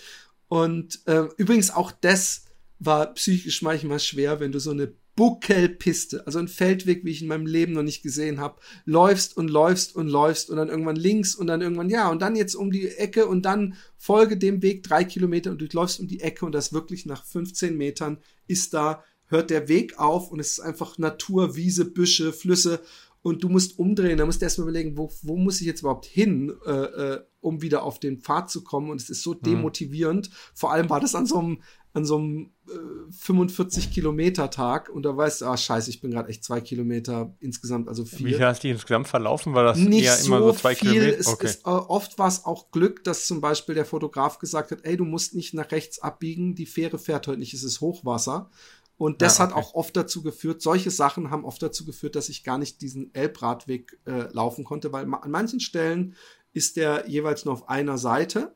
Und äh, übrigens auch das war psychisch manchmal schwer, wenn du so eine Buckelpiste, also ein Feldweg, wie ich in meinem Leben noch nicht gesehen habe, läufst und läufst und läufst und dann irgendwann links und dann irgendwann ja und dann jetzt um die Ecke und dann folge dem Weg drei Kilometer und du läufst um die Ecke und das wirklich nach 15 Metern ist da hört der Weg auf und es ist einfach Natur, Wiese, Büsche, Flüsse und du musst umdrehen. Da musst du erstmal überlegen, wo, wo muss ich jetzt überhaupt hin, äh, äh, um wieder auf den Pfad zu kommen. Und es ist so mhm. demotivierend. Mhm. Vor allem war das an so einem, an so einem äh, 45 Kilometer Tag und da weißt du, ah scheiße, ich bin gerade echt zwei Kilometer insgesamt, also vier. Wie hast du insgesamt verlaufen? War das Nicht eher so immer so zwei viel. Kilometer? Es okay. ist, äh, oft war es auch Glück, dass zum Beispiel der Fotograf gesagt hat, ey, du musst nicht nach rechts abbiegen, die Fähre fährt heute nicht, es ist Hochwasser. Und das ja, okay. hat auch oft dazu geführt, solche Sachen haben oft dazu geführt, dass ich gar nicht diesen Elbradweg äh, laufen konnte, weil an manchen Stellen ist der jeweils nur auf einer Seite.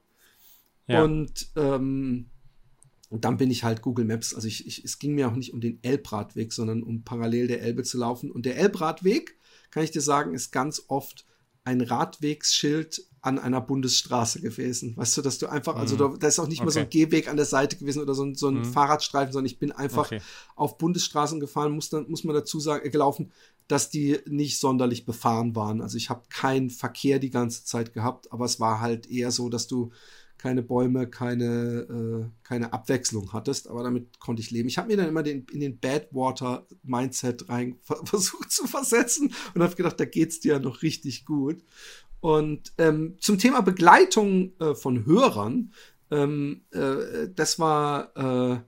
Ja. Und ähm, und dann bin ich halt Google Maps. Also ich, ich, es ging mir auch nicht um den Elbradweg, sondern um parallel der Elbe zu laufen. Und der Elbradweg, kann ich dir sagen, ist ganz oft ein Radwegsschild an einer Bundesstraße gewesen. Weißt du, dass du einfach, also mhm. da, da ist auch nicht okay. mal so ein Gehweg an der Seite gewesen oder so ein, so ein mhm. Fahrradstreifen, sondern ich bin einfach okay. auf Bundesstraßen gefahren, muss, dann, muss man dazu sagen, äh, gelaufen, dass die nicht sonderlich befahren waren. Also ich habe keinen Verkehr die ganze Zeit gehabt, aber es war halt eher so, dass du keine Bäume, keine, äh, keine Abwechslung hattest, aber damit konnte ich leben. Ich habe mir dann immer den, in den Badwater-Mindset rein versucht zu versetzen und habe gedacht, da geht's dir ja noch richtig gut. Und ähm, zum Thema Begleitung äh, von Hörern, ähm, äh, das war äh,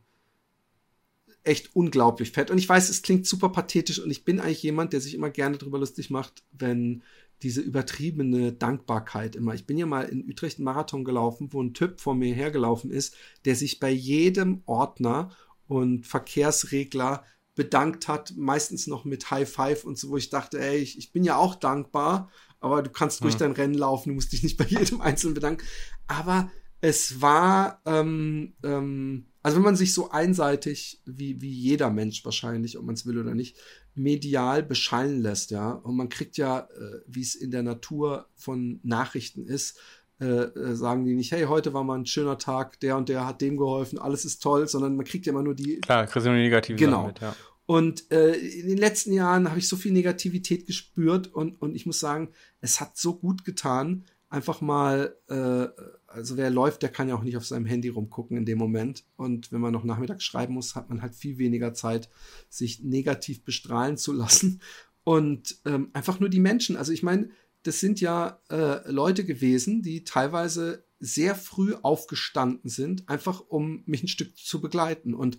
echt unglaublich fett. Und ich weiß, es klingt super pathetisch und ich bin eigentlich jemand, der sich immer gerne darüber lustig macht, wenn diese übertriebene Dankbarkeit immer. Ich bin ja mal in Utrecht einen Marathon gelaufen, wo ein Typ vor mir hergelaufen ist, der sich bei jedem Ordner und Verkehrsregler bedankt hat, meistens noch mit High Five und so, wo ich dachte, ey, ich, ich bin ja auch dankbar, aber du kannst durch hm. dein Rennen laufen, du musst dich nicht bei jedem Einzelnen bedanken. Aber es war, ähm, ähm, also wenn man sich so einseitig, wie, wie jeder Mensch wahrscheinlich, ob man es will oder nicht, medial beschallen lässt, ja, und man kriegt ja, äh, wie es in der Natur von Nachrichten ist, äh, äh, sagen die nicht, hey, heute war mal ein schöner Tag, der und der hat dem geholfen, alles ist toll, sondern man kriegt ja immer nur die. Klar, kriegst du nur negative genau. Mit, ja. Und äh, in den letzten Jahren habe ich so viel Negativität gespürt und, und ich muss sagen, es hat so gut getan, einfach mal, äh, also wer läuft, der kann ja auch nicht auf seinem Handy rumgucken in dem Moment. Und wenn man noch nachmittags schreiben muss, hat man halt viel weniger Zeit, sich negativ bestrahlen zu lassen. Und ähm, einfach nur die Menschen. Also ich meine, das sind ja äh, Leute gewesen, die teilweise sehr früh aufgestanden sind, einfach um mich ein Stück zu begleiten. Und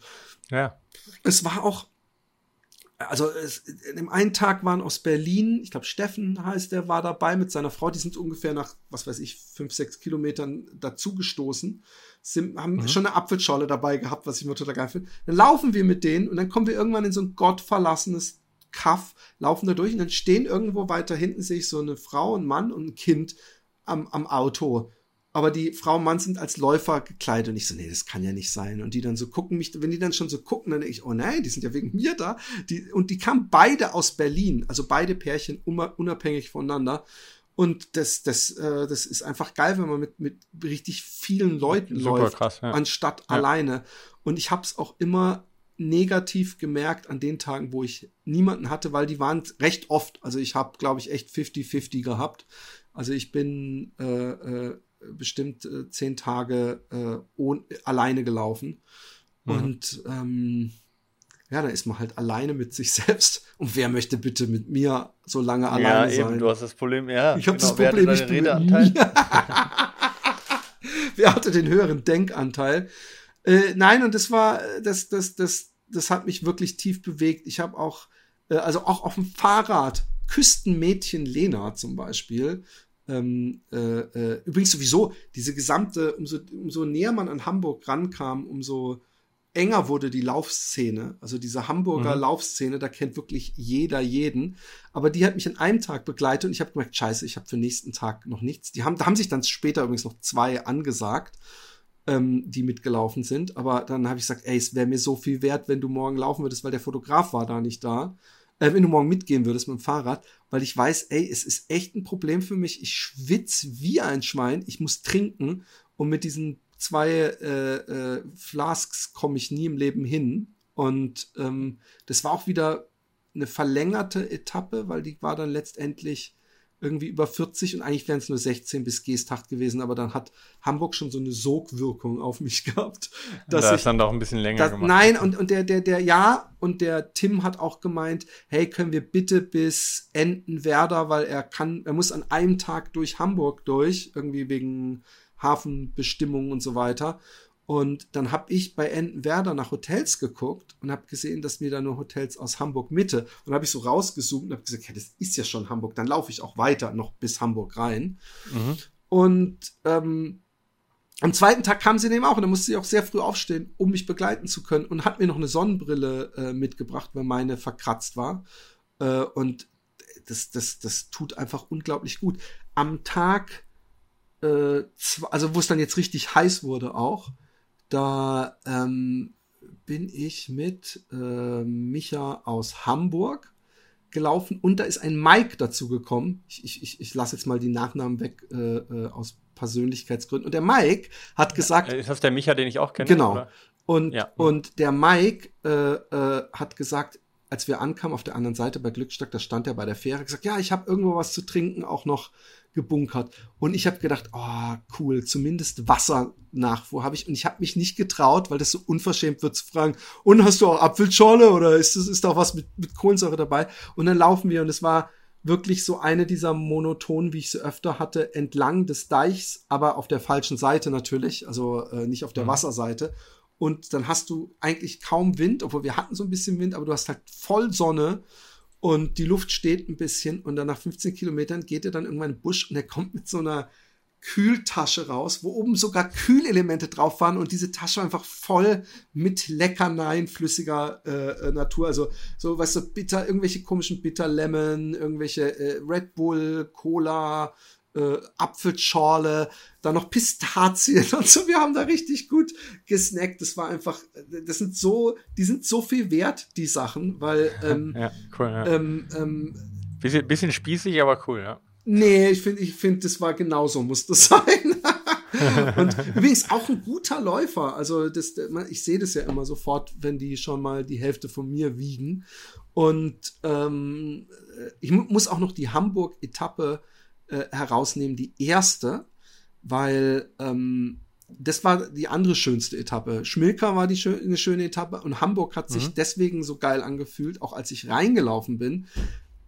ja. es war auch also es, in dem einen Tag waren aus Berlin, ich glaube Steffen heißt der, war dabei mit seiner Frau, die sind ungefähr nach, was weiß ich, fünf, sechs Kilometern dazugestoßen, sind, haben mhm. schon eine Apfelschorle dabei gehabt, was ich mir total geil finde. Dann laufen wir mit denen und dann kommen wir irgendwann in so ein gottverlassenes Kaff, laufen da durch und dann stehen irgendwo weiter hinten, sehe ich so eine Frau, ein Mann und ein Kind am, am Auto aber die Frau und Mann sind als Läufer gekleidet und ich so, nee, das kann ja nicht sein. Und die dann so gucken mich, wenn die dann schon so gucken, dann denke ich, oh nein, die sind ja wegen mir da. Die, und die kamen beide aus Berlin, also beide Pärchen unabhängig voneinander. Und das, das, äh, das ist einfach geil, wenn man mit, mit richtig vielen Leuten Super läuft, krass, ja. anstatt ja. alleine. Und ich habe es auch immer negativ gemerkt an den Tagen, wo ich niemanden hatte, weil die waren recht oft. Also ich habe, glaube ich, echt 50-50 gehabt. Also ich bin äh, äh, bestimmt äh, zehn Tage äh, ohne, alleine gelaufen. Mhm. Und ähm, ja, dann ist man halt alleine mit sich selbst. Und wer möchte bitte mit mir so lange alleine ja, sein? Eben, du hast das Problem, ja. Ich habe genau, das Problem, ich bin Redeanteil? wer hatte den höheren Denkanteil? Äh, nein, und das war, das, das, das, das hat mich wirklich tief bewegt. Ich habe auch, äh, also auch auf dem Fahrrad, Küstenmädchen Lena zum Beispiel, ähm, äh, äh, übrigens sowieso, diese gesamte, umso, umso näher man an Hamburg rankam, umso enger wurde die Laufszene. Also diese Hamburger mhm. Laufszene, da kennt wirklich jeder jeden. Aber die hat mich an einem Tag begleitet und ich habe gemerkt, scheiße, ich habe für den nächsten Tag noch nichts. Die haben, da haben sich dann später übrigens noch zwei angesagt, ähm, die mitgelaufen sind. Aber dann habe ich gesagt, ey, es wäre mir so viel wert, wenn du morgen laufen würdest, weil der Fotograf war da nicht da äh, wenn du morgen mitgehen würdest mit dem Fahrrad, weil ich weiß, ey, es ist echt ein Problem für mich. Ich schwitze wie ein Schwein, ich muss trinken und mit diesen zwei äh, äh, Flasks komme ich nie im Leben hin. Und ähm, das war auch wieder eine verlängerte Etappe, weil die war dann letztendlich irgendwie über 40 und eigentlich wären es nur 16 bis Geesthacht gewesen, aber dann hat Hamburg schon so eine Sogwirkung auf mich gehabt. Dass da ist dann doch ein bisschen länger dass, gemacht. Nein, und, und der, der, der, ja, und der Tim hat auch gemeint, hey, können wir bitte bis Entenwerder, weil er kann, er muss an einem Tag durch Hamburg durch, irgendwie wegen Hafenbestimmungen und so weiter. Und dann habe ich bei Entenwerder nach Hotels geguckt und habe gesehen, dass mir da nur Hotels aus Hamburg Mitte. Und habe ich so rausgesucht und habe gesagt, ja, das ist ja schon Hamburg. Dann laufe ich auch weiter noch bis Hamburg rein. Mhm. Und ähm, am zweiten Tag kam sie eben auch und dann musste sie auch sehr früh aufstehen, um mich begleiten zu können und hat mir noch eine Sonnenbrille äh, mitgebracht, weil meine verkratzt war. Äh, und das, das, das tut einfach unglaublich gut. Am Tag, äh, also wo es dann jetzt richtig heiß wurde auch, da ähm, bin ich mit äh, Micha aus Hamburg gelaufen und da ist ein Mike dazu gekommen. Ich, ich, ich, lasse jetzt mal die Nachnamen weg äh, äh, aus Persönlichkeitsgründen. Und der Mike hat gesagt. Ist das der Micha, den ich auch kenne? Genau. Oder? Und, ja. und der Mike äh, äh, hat gesagt, als wir ankamen auf der anderen Seite bei Glückstadt, da stand er bei der Fähre, gesagt, ja, ich habe irgendwo was zu trinken, auch noch gebunkert. Und ich habe gedacht, oh, cool, zumindest Wassernachfuhr habe ich. Und ich habe mich nicht getraut, weil das so unverschämt wird zu fragen, und hast du auch Apfelschorle oder ist, das, ist da auch was mit, mit Kohlensäure dabei? Und dann laufen wir und es war wirklich so eine dieser monotonen, wie ich sie öfter hatte, entlang des Deichs, aber auf der falschen Seite natürlich, also äh, nicht auf der mhm. Wasserseite. Und dann hast du eigentlich kaum Wind, obwohl wir hatten so ein bisschen Wind, aber du hast halt voll Sonne und die Luft steht ein bisschen und dann nach 15 Kilometern geht er dann irgendwann in den Busch und er kommt mit so einer Kühltasche raus, wo oben sogar Kühlelemente drauf waren und diese Tasche einfach voll mit Leckerneien flüssiger äh, äh Natur. Also so, weißt du, bitter, irgendwelche komischen Bitter Lemon, irgendwelche äh, Red Bull, Cola, äh, Apfelschorle, dann noch Pistazien und so. Wir haben da richtig gut gesnackt. Das war einfach, das sind so, die sind so viel wert, die Sachen, weil ähm, ja, cool, ja. Ähm, ähm, bisschen, bisschen spießig, aber cool, ja. Nee, ich finde, ich finde, das war genauso, muss das sein. und übrigens auch ein guter Läufer. Also das, ich sehe das ja immer sofort, wenn die schon mal die Hälfte von mir wiegen. Und ähm, ich muss auch noch die Hamburg-Etappe äh, herausnehmen, die erste, weil ähm, das war die andere schönste Etappe. Schmilka war die schö eine schöne Etappe und Hamburg hat sich mhm. deswegen so geil angefühlt, auch als ich reingelaufen bin,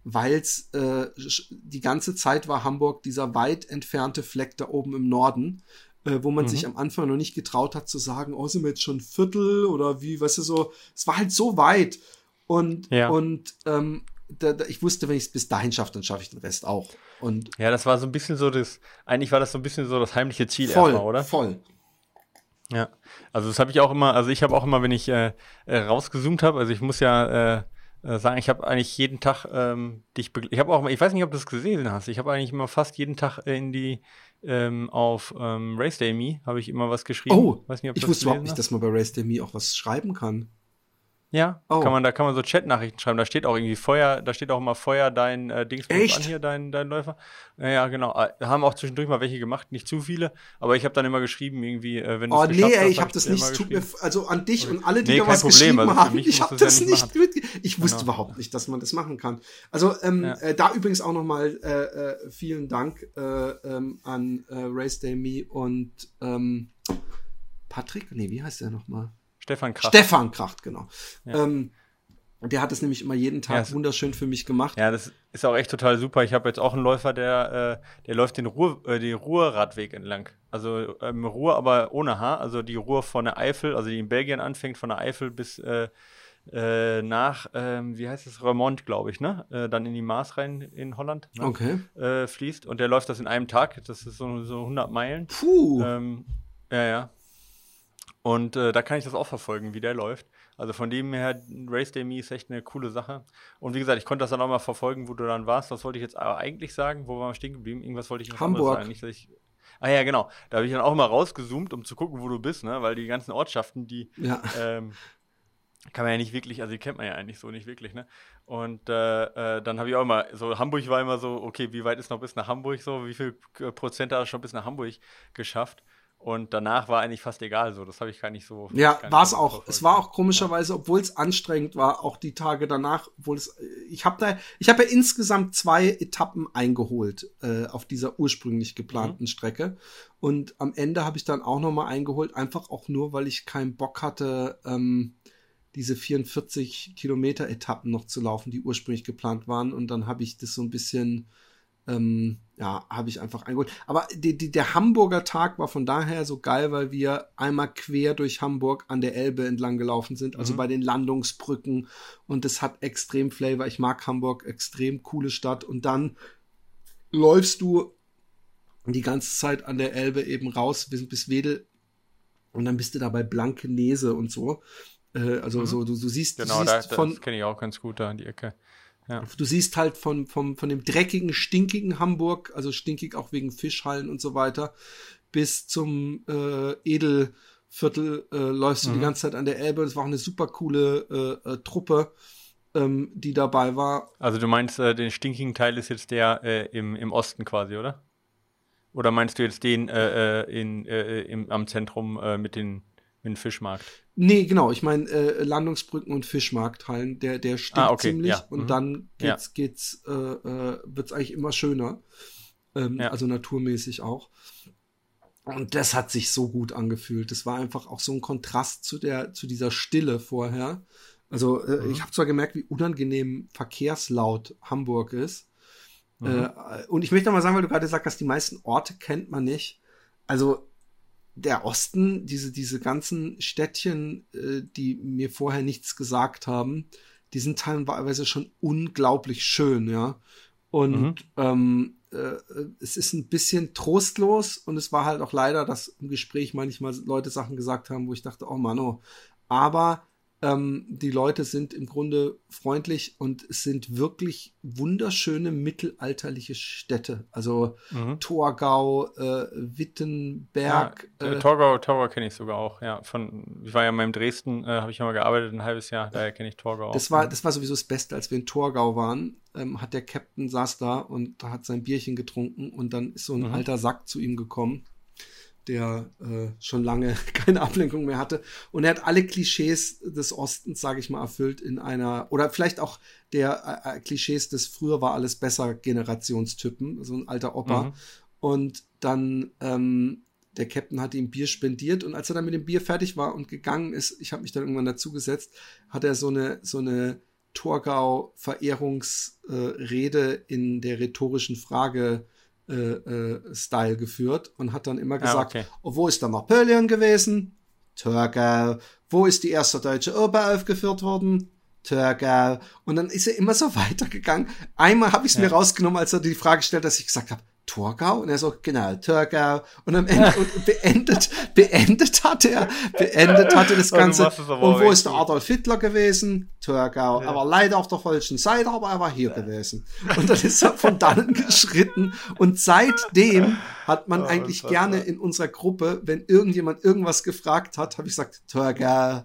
weil es äh, die ganze Zeit war Hamburg dieser weit entfernte Fleck da oben im Norden, äh, wo man mhm. sich am Anfang noch nicht getraut hat zu sagen, oh, sind wir jetzt schon Viertel oder wie, weißt du so, es war halt so weit. Und, ja. und ähm, da, da, ich wusste, wenn ich es bis dahin schaffe, dann schaffe ich den Rest auch. Und ja, das war so ein bisschen so das, eigentlich war das so ein bisschen so das heimliche Ziel voll, erstmal, oder? Voll. Ja, also das habe ich auch immer, also ich habe auch immer, wenn ich äh, äh, rausgezoomt habe, also ich muss ja äh, äh sagen, ich habe eigentlich jeden Tag ähm, dich, ich habe auch, ich weiß nicht, ob du es gesehen hast, ich habe eigentlich immer fast jeden Tag in die ähm, auf ähm, Race Day Me habe ich immer was geschrieben. Oh, weiß nicht, ob ich wusste überhaupt nicht, dass man bei Race Day Me auch was schreiben kann. Ja, oh. kann man, da kann man so Chat-Nachrichten schreiben. Da steht auch irgendwie Feuer, da steht auch immer Feuer, dein äh, Dings an hier, dein, dein Läufer. Ja, genau. Äh, haben auch zwischendurch mal welche gemacht, nicht zu viele, aber ich habe dann immer geschrieben, irgendwie, äh, wenn du Oh nee, ey, ich habe hab das nicht, tut mir, also an dich und alle, die nee, da was Problem. geschrieben also haben, ich habe das ja nicht, nicht ich wusste genau. überhaupt nicht, dass man das machen kann. Also ähm, ja. äh, da übrigens auch nochmal äh, äh, vielen Dank äh, ähm, an äh, Race Day Me und ähm, Patrick, nee, wie heißt der nochmal? Stefan Kracht. Stefan Kracht, genau. Ja. Ähm, Der hat es nämlich immer jeden Tag ja, wunderschön für mich gemacht. Ja, das ist auch echt total super. Ich habe jetzt auch einen Läufer, der, äh, der läuft den, Ruhr, äh, den Ruhrradweg entlang. Also ähm, Ruhr, aber ohne H. Also die Ruhr von der Eifel, also die in Belgien anfängt, von der Eifel bis äh, äh, nach, ähm, wie heißt es, Remont, glaube ich, ne? Äh, dann in die Maas rein in Holland ne? okay. Äh, fließt. Und der läuft das in einem Tag. Das ist so, so 100 Meilen. Puh. Ähm, ja, ja. Und äh, da kann ich das auch verfolgen, wie der läuft. Also von dem her, Race Day Me ist echt eine coole Sache. Und wie gesagt, ich konnte das dann auch mal verfolgen, wo du dann warst. Was wollte ich jetzt aber eigentlich sagen? Wo waren wir stehen geblieben? Irgendwas wollte ich Hamburg. sagen. Nicht, ich Ah ja, genau. Da habe ich dann auch mal rausgezoomt, um zu gucken, wo du bist, ne? Weil die ganzen Ortschaften, die ja. ähm, kann man ja nicht wirklich, also die kennt man ja eigentlich so nicht wirklich, ne? Und äh, äh, dann habe ich auch immer, so Hamburg war immer so, okay, wie weit ist noch bis nach Hamburg so, wie viel Prozent hat er schon bis nach Hamburg geschafft? Und danach war eigentlich fast egal so. Das habe ich gar nicht so. Ja, war es auch. Es war auch komischerweise, obwohl es anstrengend war, auch die Tage danach, obwohl es. Ich habe da, ich habe ja insgesamt zwei Etappen eingeholt äh, auf dieser ursprünglich geplanten mhm. Strecke. Und am Ende habe ich dann auch noch mal eingeholt, einfach auch nur, weil ich keinen Bock hatte, ähm, diese 44 Kilometer Etappen noch zu laufen, die ursprünglich geplant waren. Und dann habe ich das so ein bisschen ähm, ja, habe ich einfach eingeholt. Aber die, die, der Hamburger Tag war von daher so geil, weil wir einmal quer durch Hamburg an der Elbe entlang gelaufen sind, also mhm. bei den Landungsbrücken. Und es hat extrem Flavor. Ich mag Hamburg, extrem coole Stadt. Und dann läufst du die ganze Zeit an der Elbe eben raus bis, bis Wedel. Und dann bist du da bei Blankenese und so. Äh, also mhm. so, du, du siehst, genau, du siehst da, das kenne ich auch ganz gut da in die Ecke. Ja. Du siehst halt von, vom, von dem dreckigen, stinkigen Hamburg, also stinkig auch wegen Fischhallen und so weiter, bis zum äh, Edelviertel äh, läufst du mhm. die ganze Zeit an der Elbe. Das war auch eine super coole äh, äh, Truppe, ähm, die dabei war. Also du meinst, äh, den stinkigen Teil ist jetzt der äh, im, im Osten quasi, oder? Oder meinst du jetzt den in, im, am Zentrum mit den dem Fischmarkt? Nee, genau. Ich meine äh, Landungsbrücken und Fischmarkthallen. Der, der stinkt ah, okay. ziemlich ja. und mhm. dann geht's, ja. geht's, äh, äh, wird's eigentlich immer schöner. Ähm, ja. Also naturmäßig auch. Und das hat sich so gut angefühlt. Das war einfach auch so ein Kontrast zu der, zu dieser Stille vorher. Also äh, mhm. ich habe zwar gemerkt, wie unangenehm verkehrslaut Hamburg ist. Mhm. Äh, und ich möchte mal sagen, weil du gerade gesagt hast, die meisten Orte kennt man nicht. Also der Osten, diese, diese ganzen Städtchen, äh, die mir vorher nichts gesagt haben, die sind teilweise schon unglaublich schön, ja. Und mhm. ähm, äh, es ist ein bisschen trostlos und es war halt auch leider, dass im Gespräch manchmal Leute Sachen gesagt haben, wo ich dachte, oh Mann, oh. Aber ähm, die Leute sind im Grunde freundlich und es sind wirklich wunderschöne mittelalterliche Städte. Also mhm. Torgau, äh, Wittenberg. Ja, äh, Torgau, Torgau kenne ich sogar auch. Ja, von ich war ja mal in Dresden, äh, habe ich ja mal gearbeitet ein halbes Jahr. Daher kenne ich Torgau. Das auch. war, das war sowieso das Beste, als wir in Torgau waren. Ähm, hat der Captain saß da und hat sein Bierchen getrunken und dann ist so ein mhm. alter Sack zu ihm gekommen der äh, schon lange keine Ablenkung mehr hatte. Und er hat alle Klischees des Ostens, sage ich mal, erfüllt in einer, oder vielleicht auch der äh, äh, Klischees des früher war alles besser Generationstypen, so ein alter Opa. Mhm. Und dann ähm, der Captain hat ihm Bier spendiert und als er dann mit dem Bier fertig war und gegangen ist, ich habe mich dann irgendwann dazugesetzt, hat er so eine so eine Torgau-Verehrungsrede äh, in der rhetorischen Frage äh, äh, Style geführt und hat dann immer ah, gesagt, ah, okay. oh, wo ist der Napoleon gewesen? Torgau. Wo ist die erste deutsche Oper aufgeführt worden? Torgau. Und dann ist er immer so weitergegangen. Einmal habe ich es ja. mir rausgenommen, als er die Frage stellt, dass ich gesagt habe, Torgau? Und er so, genau, Torgau. Und am Ende und beendet, beendet hat er, beendet hatte das Ganze. Und wo ist der Adolf Hitler gewesen? Torgau. Ja. Aber leider auf der falschen Seite, aber er war hier ja. gewesen. Und dann ist er von dannen geschritten. Und seitdem hat man oh, eigentlich gerne in unserer Gruppe, wenn irgendjemand irgendwas gefragt hat, habe ich gesagt, Torgau.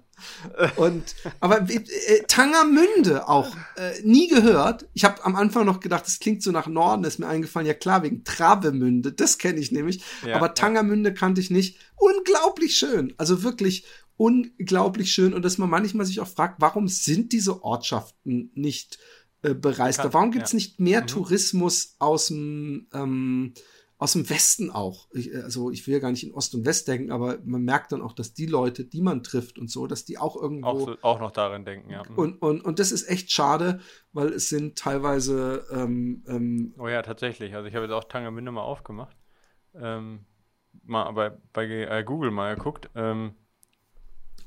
Und aber äh, Tangermünde auch äh, nie gehört. Ich habe am Anfang noch gedacht, das klingt so nach Norden, ist mir eingefallen. Ja klar, wegen Travemünde, das kenne ich nämlich. Ja, aber Tangermünde ja. kannte ich nicht. Unglaublich schön, also wirklich unglaublich schön. Und dass man manchmal sich auch fragt, warum sind diese Ortschaften nicht äh, bereist? Warum gibt's ja. nicht mehr mhm. Tourismus aus dem ähm, aus dem Westen auch. Ich, also ich will ja gar nicht in Ost und West denken, aber man merkt dann auch, dass die Leute, die man trifft und so, dass die auch irgendwo. Auch, so, auch noch darin denken, ja. Mhm. Und, und, und das ist echt schade, weil es sind teilweise. Ähm, ähm, oh ja, tatsächlich. Also ich habe jetzt auch Tangermünde mal aufgemacht. Ähm, mal bei, bei äh, Google mal geguckt. Ähm,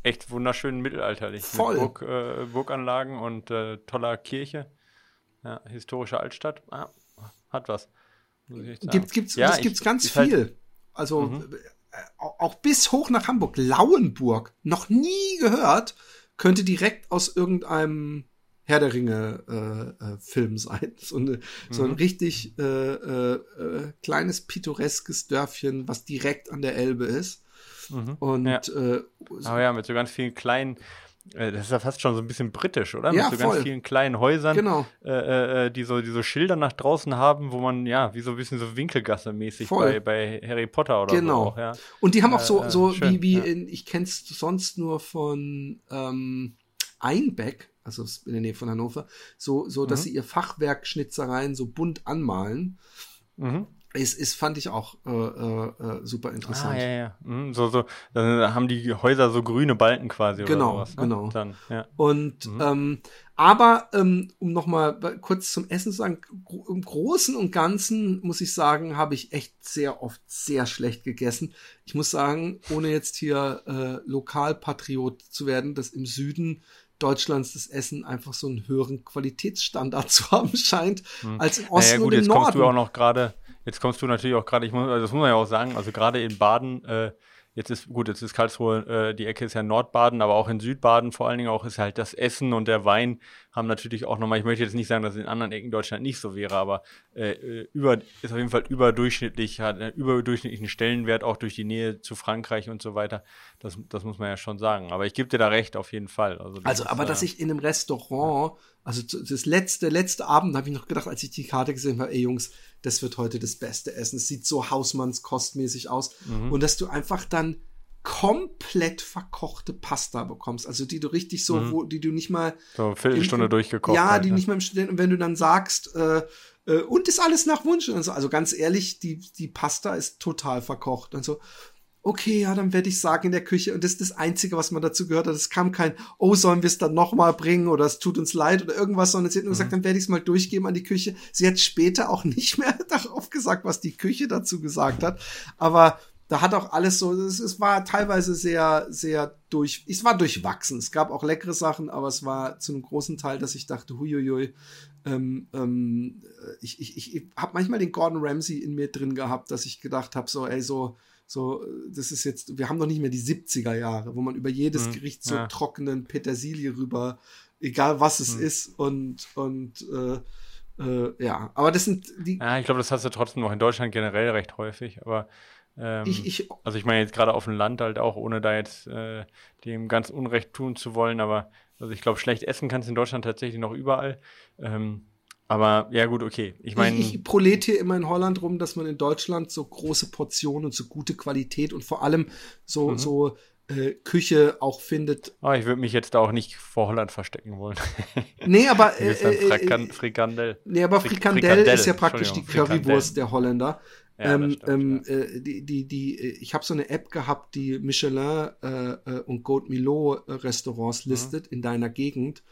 echt wunderschön mittelalterlich. Voll. Burg, äh, Burganlagen und äh, toller Kirche. Ja, historische Altstadt. Ah, hat was. Gibt, gibt's, ja, das gibt's ganz halt viel. Halt, also mhm. Äh, auch bis hoch nach Hamburg. Lauenburg, noch nie gehört, könnte direkt aus irgendeinem Herr der Ringe äh, äh, Film sein. So, eine, mhm. so ein mhm. richtig äh, äh, äh, kleines pittoreskes Dörfchen, was direkt an der Elbe ist. Mhm. Und ja. Äh, Aber ja, mit so ganz vielen kleinen das ist ja fast schon so ein bisschen britisch, oder? Ja, Mit so voll. ganz vielen kleinen Häusern, genau. äh, äh, die, so, die so Schilder nach draußen haben, wo man, ja, wie so ein bisschen so Winkelgasse-mäßig bei, bei Harry Potter oder genau. so. Genau. Ja. Und die haben auch so, äh, so schön, wie, wie ja. in, ich kenn's sonst nur von ähm, Einbeck, also in der Nähe von Hannover, so, so dass mhm. sie ihr Fachwerkschnitzereien so bunt anmalen. Mhm ist, ist fand ich auch äh, äh, super interessant. Ah, ja, ja. Mhm, so, so, dann haben die Häuser so grüne Balken quasi genau, oder sowas. Ne? Genau, dann, ja. Und mhm. ähm, aber ähm, um nochmal kurz zum Essen zu sagen, im Großen und Ganzen muss ich sagen, habe ich echt sehr oft sehr schlecht gegessen. Ich muss sagen, ohne jetzt hier äh, Lokalpatriot zu werden, dass im Süden Deutschlands das Essen einfach so einen höheren Qualitätsstandard zu haben scheint hm. als im Osten naja, gut, und im jetzt Norden. kommst du auch noch gerade Jetzt kommst du natürlich auch gerade, also das muss man ja auch sagen, also gerade in Baden, äh, jetzt ist, gut, jetzt ist Karlsruhe, äh, die Ecke ist ja Nordbaden, aber auch in Südbaden vor allen Dingen auch ist halt das Essen und der Wein haben natürlich auch nochmal, ich möchte jetzt nicht sagen, dass es in anderen Ecken Deutschland nicht so wäre, aber äh, äh, über, ist auf jeden Fall überdurchschnittlich, hat einen überdurchschnittlichen Stellenwert auch durch die Nähe zu Frankreich und so weiter. Das, das muss man ja schon sagen. Aber ich gebe dir da recht, auf jeden Fall. Also, also aber ist, dass ich in einem Restaurant, also das letzte, letzte Abend habe ich noch gedacht, als ich die Karte gesehen habe, ey Jungs, das wird heute das beste Essen. Es sieht so hausmannskostmäßig aus. Mhm. Und dass du einfach dann komplett verkochte Pasta bekommst, also die du richtig so, mhm. wo, die du nicht mal so eine Viertelstunde im, durchgekocht. Ja, halt, die ne? nicht mal im Studenten. Wenn du dann sagst, äh, äh, und ist alles nach Wunsch und so, also ganz ehrlich, die die Pasta ist total verkocht und so. Okay, ja, dann werde ich sagen in der Küche und das ist das Einzige, was man dazu gehört hat. Es kam kein, oh, sollen wir es dann noch mal bringen oder es tut uns leid oder irgendwas, sondern sie hat nur mhm. gesagt, dann werde ich es mal durchgeben an die Küche. Sie hat später auch nicht mehr darauf gesagt, was die Küche dazu gesagt hat, aber da hat auch alles so, es, es war teilweise sehr, sehr durch, es war durchwachsen. Es gab auch leckere Sachen, aber es war zu einem großen Teil, dass ich dachte, huiuiui, ähm, ähm, ich, ich, ich, ich habe manchmal den Gordon Ramsay in mir drin gehabt, dass ich gedacht habe, so, ey, so, so, das ist jetzt, wir haben doch nicht mehr die 70er Jahre, wo man über jedes hm, Gericht so ja. trockenen Petersilie rüber, egal was es hm. ist, und, und äh, äh, ja, aber das sind die. Ja, ich glaube, das hast du trotzdem noch in Deutschland generell recht häufig, aber ähm, ich, ich, also ich meine jetzt gerade auf dem Land halt auch, ohne da jetzt äh, dem ganz Unrecht tun zu wollen, aber also ich glaube, schlecht essen kannst du in Deutschland tatsächlich noch überall. Ähm, aber ja gut, okay. Ich meine. Ich, ich prolete hier immer in Holland rum, dass man in Deutschland so große Portionen und so gute Qualität und vor allem so, mhm. so äh, Küche auch findet. Oh, ich würde mich jetzt da auch nicht vor Holland verstecken wollen. nee, aber äh, äh, Frikandel. Nee, aber Frikandel, Frikandel ist ja praktisch die Currywurst der Holländer. Ja, ähm, stimmt, ähm, ja. äh, die, die, die, äh, ich habe so eine App gehabt, die Michelin äh, äh und Goat Milo Restaurants mhm. listet mhm. in deiner Gegend.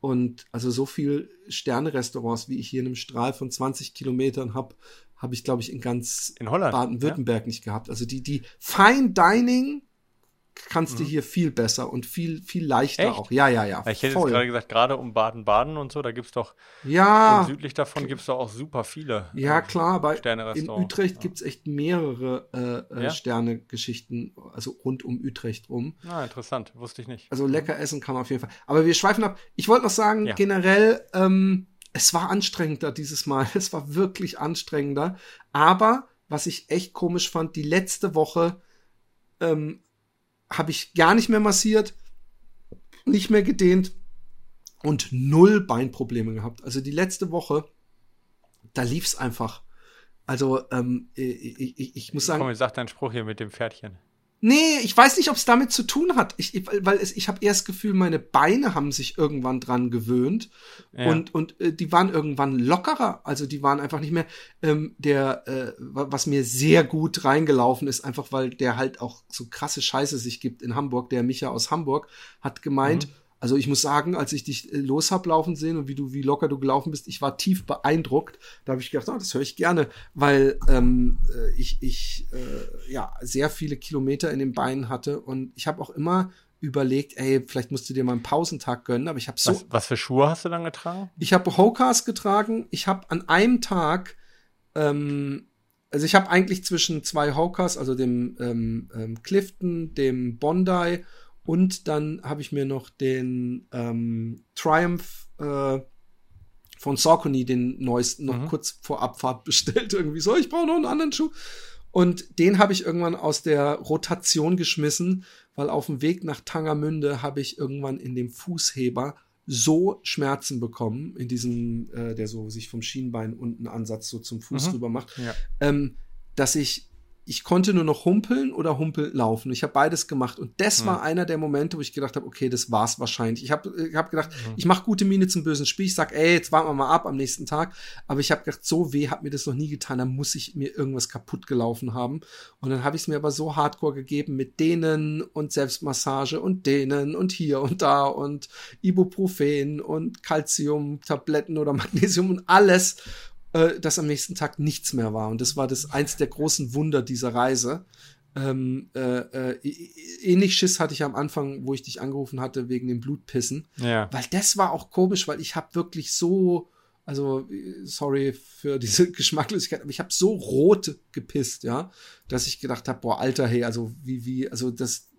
Und also so viel Sterne-Restaurants, wie ich hier in einem Strahl von 20 Kilometern habe, habe ich, glaube ich, in ganz Baden-Württemberg ja? nicht gehabt. Also die, die Fine Dining kannst mhm. du hier viel besser und viel, viel leichter Echt? auch. Ja, ja, ja. Ich hätte voll. jetzt gerade gesagt, gerade um Baden-Baden und so, da gibt es doch, ja, südlich davon gibt es doch auch super viele ja, ähm, klar, bei, In Utrecht ja. gibt es echt mehrere äh, äh, ja? Sterne-Geschichten, also rund um Utrecht rum. Ah, interessant, wusste ich nicht. Also lecker essen kann man auf jeden Fall. Aber wir schweifen ab. Ich wollte noch sagen, ja. generell, ähm, es war anstrengender dieses Mal. Es war wirklich anstrengender. Aber was ich echt komisch fand, die letzte Woche ähm, habe ich gar nicht mehr massiert, nicht mehr gedehnt und null Beinprobleme gehabt. Also die letzte Woche, da lief's einfach. Also ähm, ich, ich, ich muss sagen. Komm, ich sag deinen Spruch hier mit dem Pferdchen. Nee, ich weiß nicht, ob es damit zu tun hat. Ich, ich weil es, ich habe eher das Gefühl, meine Beine haben sich irgendwann dran gewöhnt ja. und und äh, die waren irgendwann lockerer. Also die waren einfach nicht mehr ähm, der, äh, was mir sehr gut reingelaufen ist, einfach weil der halt auch so krasse Scheiße sich gibt in Hamburg. Der Micha aus Hamburg hat gemeint. Mhm also ich muss sagen, als ich dich äh, los hab laufen sehen und wie du, wie locker du gelaufen bist, ich war tief beeindruckt. Da habe ich gedacht, oh, das höre ich gerne, weil ähm, äh, ich, ich äh, ja sehr viele Kilometer in den Beinen hatte und ich habe auch immer überlegt, ey, vielleicht musst du dir mal einen Pausentag gönnen, aber ich habe so. Was, was, für Schuhe hast du dann getragen? Ich habe Hokas getragen. Ich habe an einem Tag, ähm, also ich habe eigentlich zwischen zwei Hokas, also dem ähm, ähm, Clifton, dem Bondi und dann habe ich mir noch den ähm, Triumph äh, von Saucony, den neuesten, noch mhm. kurz vor Abfahrt bestellt. Irgendwie so, ich brauche noch einen anderen Schuh. Und den habe ich irgendwann aus der Rotation geschmissen, weil auf dem Weg nach Tangermünde habe ich irgendwann in dem Fußheber so Schmerzen bekommen, in diesem, äh, der so sich vom Schienbein unten Ansatz so zum Fuß mhm. rüber macht, ja. ähm, dass ich ich konnte nur noch humpeln oder humpel laufen. Ich habe beides gemacht und das mhm. war einer der Momente, wo ich gedacht habe, okay, das war's wahrscheinlich. Ich habe ich hab gedacht, mhm. ich mache gute Miene zum bösen Spiel. Ich sag, ey, jetzt warten wir mal ab am nächsten Tag. Aber ich habe gedacht, so weh hat mir das noch nie getan. Da muss ich mir irgendwas kaputt gelaufen haben. Und dann habe ich es mir aber so hardcore gegeben mit denen und Selbstmassage und denen und hier und da und Ibuprofen und Calcium-Tabletten oder Magnesium und alles äh, dass am nächsten Tag nichts mehr war. Und das war das eins der großen Wunder dieser Reise. Ähm, äh, äh, ähnlich Schiss hatte ich am Anfang, wo ich dich angerufen hatte, wegen dem Blutpissen. Ja. Weil das war auch komisch, weil ich habe wirklich so, also sorry für diese Geschmacklosigkeit, aber ich habe so rot gepisst, ja, dass ich gedacht habe, boah, Alter, hey, also wie, wie, also das,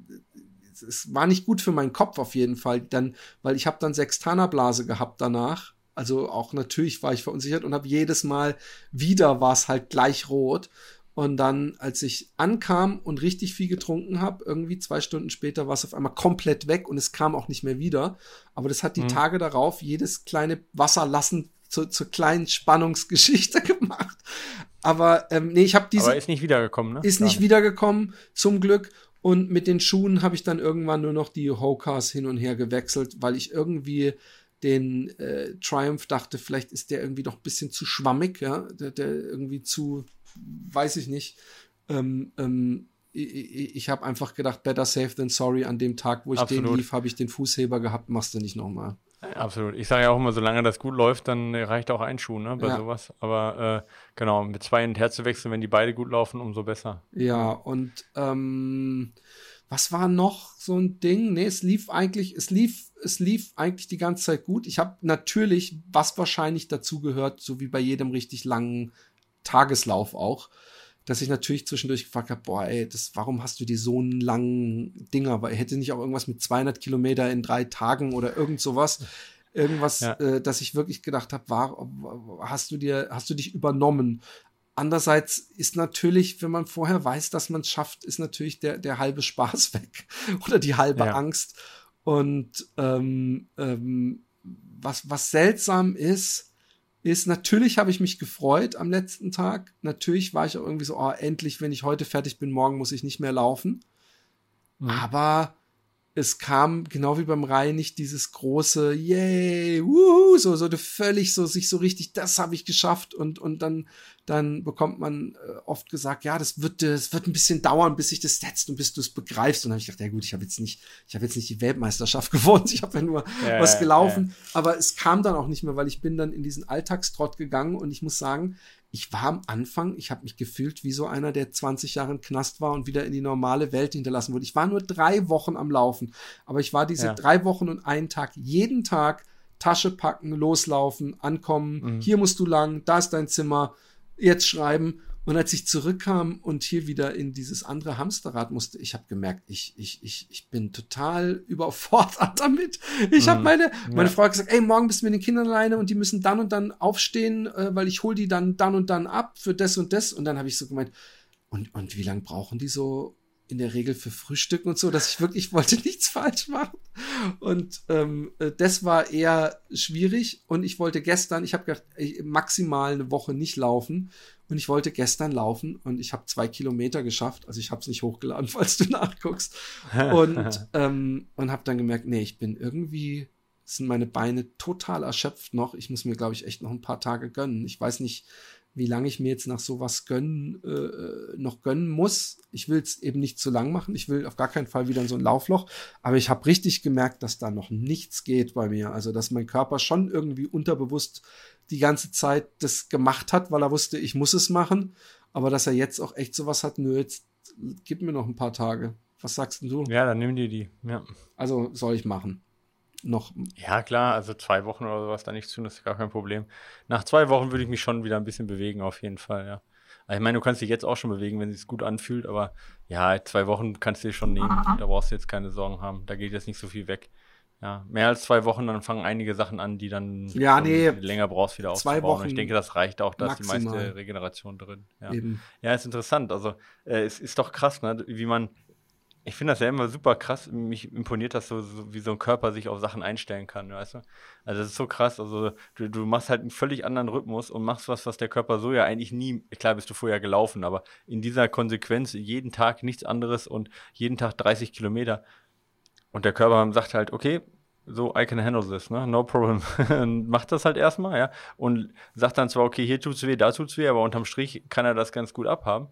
es war nicht gut für meinen Kopf auf jeden Fall, dann, weil ich habe dann Sextanerblase gehabt danach also auch natürlich war ich verunsichert und habe jedes Mal wieder war es halt gleich rot. Und dann, als ich ankam und richtig viel getrunken habe, irgendwie zwei Stunden später war es auf einmal komplett weg und es kam auch nicht mehr wieder. Aber das hat die mhm. Tage darauf jedes kleine Wasserlassen zu, zur kleinen Spannungsgeschichte gemacht. Aber ähm, nee, ich habe diese. Aber ist nicht wiedergekommen, ne? Ist Gar nicht wiedergekommen, zum Glück. Und mit den Schuhen habe ich dann irgendwann nur noch die Hokas hin und her gewechselt, weil ich irgendwie den äh, Triumph dachte, vielleicht ist der irgendwie doch ein bisschen zu schwammig, ja, der, der irgendwie zu, weiß ich nicht. Ähm, ähm, ich, ich habe einfach gedacht, better safe than sorry. An dem Tag, wo ich Absolut. den lief, habe ich den Fußheber gehabt, machst du nicht nochmal. Absolut. Ich sage ja auch immer, solange das gut läuft, dann reicht auch ein Schuh, ne, bei ja. sowas. Aber äh, genau, mit zwei hin und her zu wechseln, wenn die beide gut laufen, umso besser. Ja, und ähm, was war noch so ein Ding? Nee, es lief eigentlich, es lief, es lief eigentlich die ganze Zeit gut. Ich habe natürlich, was wahrscheinlich dazu gehört, so wie bei jedem richtig langen Tageslauf auch, dass ich natürlich zwischendurch gefragt habe, boah, ey, das, warum hast du die so einen langen Dinger? Weil hätte nicht auch irgendwas mit 200 Kilometer in drei Tagen oder irgend sowas, irgendwas, ja. äh, dass ich wirklich gedacht habe, war, hast du dir, hast du dich übernommen? Andererseits ist natürlich, wenn man vorher weiß, dass man es schafft, ist natürlich der, der halbe Spaß weg oder die halbe ja. Angst. Und ähm, ähm, was, was seltsam ist, ist, natürlich habe ich mich gefreut am letzten Tag. Natürlich war ich auch irgendwie so, oh, endlich, wenn ich heute fertig bin, morgen muss ich nicht mehr laufen. Mhm. Aber es kam genau wie beim Rhein nicht dieses große Yay, wuhu, so so völlig so sich so richtig, das habe ich geschafft und und dann dann bekommt man äh, oft gesagt, ja, das wird das wird ein bisschen dauern, bis sich das setzt und bis du es begreifst und dann habe ich gedacht, ja gut, ich habe jetzt nicht ich habe jetzt nicht die Weltmeisterschaft gewonnen, ich habe ja nur ja, was gelaufen, ja. aber es kam dann auch nicht mehr, weil ich bin dann in diesen Alltagstrott gegangen und ich muss sagen, ich war am Anfang, ich habe mich gefühlt wie so einer, der 20 Jahre im Knast war und wieder in die normale Welt hinterlassen wurde. Ich war nur drei Wochen am Laufen, aber ich war diese ja. drei Wochen und einen Tag, jeden Tag Tasche packen, loslaufen, ankommen, mhm. hier musst du lang, da ist dein Zimmer, jetzt schreiben. Und als ich zurückkam und hier wieder in dieses andere Hamsterrad musste, ich habe gemerkt, ich, ich, ich, ich bin total überfordert damit. Ich mhm. habe meine, meine ja. Frau hat gesagt, ey, morgen bist du mit den Kindern alleine und die müssen dann und dann aufstehen, äh, weil ich hol die dann dann und dann ab für das und das. Und dann habe ich so gemeint, und, und wie lange brauchen die so, in der Regel für Frühstücken und so, dass ich wirklich wollte nichts falsch machen. Und ähm, äh, das war eher schwierig. Und ich wollte gestern, ich habe gedacht, maximal eine Woche nicht laufen. Und ich wollte gestern laufen und ich habe zwei Kilometer geschafft. Also ich habe es nicht hochgeladen, falls du nachguckst. Und, ähm, und habe dann gemerkt, nee, ich bin irgendwie, sind meine Beine total erschöpft noch. Ich muss mir, glaube ich, echt noch ein paar Tage gönnen. Ich weiß nicht, wie lange ich mir jetzt nach sowas gönnen, äh, noch gönnen muss. Ich will es eben nicht zu lang machen. Ich will auf gar keinen Fall wieder in so ein Laufloch. Aber ich habe richtig gemerkt, dass da noch nichts geht bei mir. Also, dass mein Körper schon irgendwie unterbewusst die ganze Zeit das gemacht hat, weil er wusste, ich muss es machen. Aber dass er jetzt auch echt sowas hat, nö, jetzt gib mir noch ein paar Tage. Was sagst du? Ja, dann nimm dir die. Ja. Also soll ich machen noch. Ja, klar, also zwei Wochen oder sowas da nichts tun, das ist gar kein Problem. Nach zwei Wochen würde ich mich schon wieder ein bisschen bewegen, auf jeden Fall, ja. Also ich meine, du kannst dich jetzt auch schon bewegen, wenn es sich gut anfühlt, aber ja, zwei Wochen kannst du dir schon nehmen. Da brauchst du jetzt keine Sorgen haben. Da geht jetzt nicht so viel weg. Ja, mehr als zwei Wochen, dann fangen einige Sachen an, die dann ja, nee, länger brauchst, wieder aufzubauen. Zwei Wochen ich denke, das reicht auch, da ist die meiste Regeneration drin. Ja, Eben. ja ist interessant. Also, äh, es ist doch krass, ne? wie man ich finde das ja immer super krass. Mich imponiert das so, so, wie so ein Körper sich auf Sachen einstellen kann, weißt du? Also das ist so krass. Also du, du machst halt einen völlig anderen Rhythmus und machst was, was der Körper so ja eigentlich nie, klar bist du vorher gelaufen, aber in dieser Konsequenz jeden Tag nichts anderes und jeden Tag 30 Kilometer. Und der Körper sagt halt, okay, so, I can handle this, ne? No problem. Macht das halt erstmal, ja. Und sagt dann zwar, okay, hier tut's weh, da tut's weh, aber unterm Strich kann er das ganz gut abhaben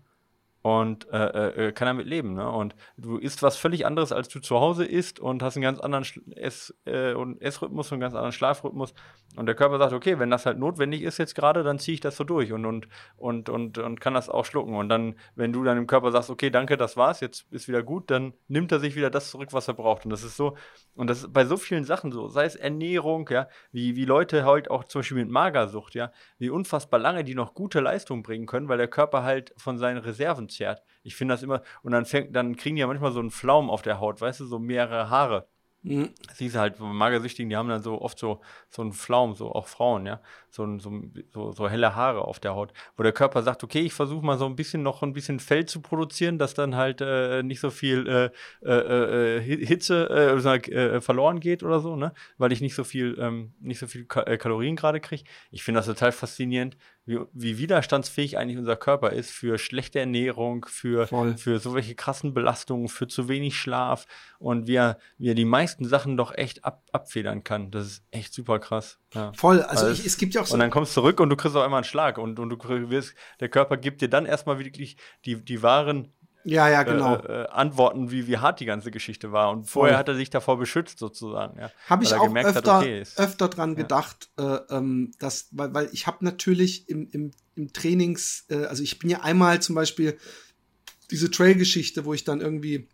und äh, äh, äh, kann damit leben. Ne? Und du isst was völlig anderes, als du zu Hause isst und hast einen ganz anderen Ess, äh, und Essrhythmus und einen ganz anderen Schlafrhythmus. Und der Körper sagt, okay, wenn das halt notwendig ist jetzt gerade, dann ziehe ich das so durch und, und, und, und, und kann das auch schlucken. Und dann, wenn du dann dem Körper sagst, okay, danke, das war's, jetzt ist wieder gut, dann nimmt er sich wieder das zurück, was er braucht. Und das ist so, und das ist bei so vielen Sachen so, sei es Ernährung, ja, wie, wie Leute halt auch zum Beispiel mit Magersucht, ja, wie unfassbar lange die noch gute Leistung bringen können, weil der Körper halt von seinen Reserven zehrt. Ich finde das immer, und dann fängt, dann kriegen die ja manchmal so einen Flaum auf der Haut, weißt du, so mehrere Haare. Mhm. Siehst du halt, Magersüchtigen, die haben dann so oft so, so einen Flaum, so auch Frauen, ja, so, so, so, helle Haare auf der Haut, wo der Körper sagt, okay, ich versuche mal so ein bisschen noch ein bisschen Fell zu produzieren, dass dann halt äh, nicht so viel äh, äh, äh Hitze äh, äh, verloren geht oder so, ne, weil ich nicht so viel, ähm, nicht so viel Kalorien gerade kriege. Ich finde das total faszinierend, wie, wie widerstandsfähig eigentlich unser Körper ist für schlechte Ernährung, für, für so welche krassen Belastungen, für zu wenig Schlaf und wie er, wie er die meisten Sachen doch echt ab, abfedern kann. Das ist echt super krass. Ja. Voll, also ich, es gibt ja auch so. Und dann kommst du zurück und du kriegst auch einmal einen Schlag und, und du wirst, der Körper gibt dir dann erstmal wirklich die, die wahren ja, ja, genau. Äh, äh, antworten, wie, wie hart die ganze Geschichte war. Und vorher Voll. hat er sich davor beschützt, sozusagen. Ja, habe ich auch öfter, hat, okay öfter dran ja. gedacht, äh, ähm, dass, weil, weil ich habe natürlich im, im, im Trainings, äh, also ich bin ja einmal zum Beispiel diese Trail-Geschichte, wo ich dann irgendwie,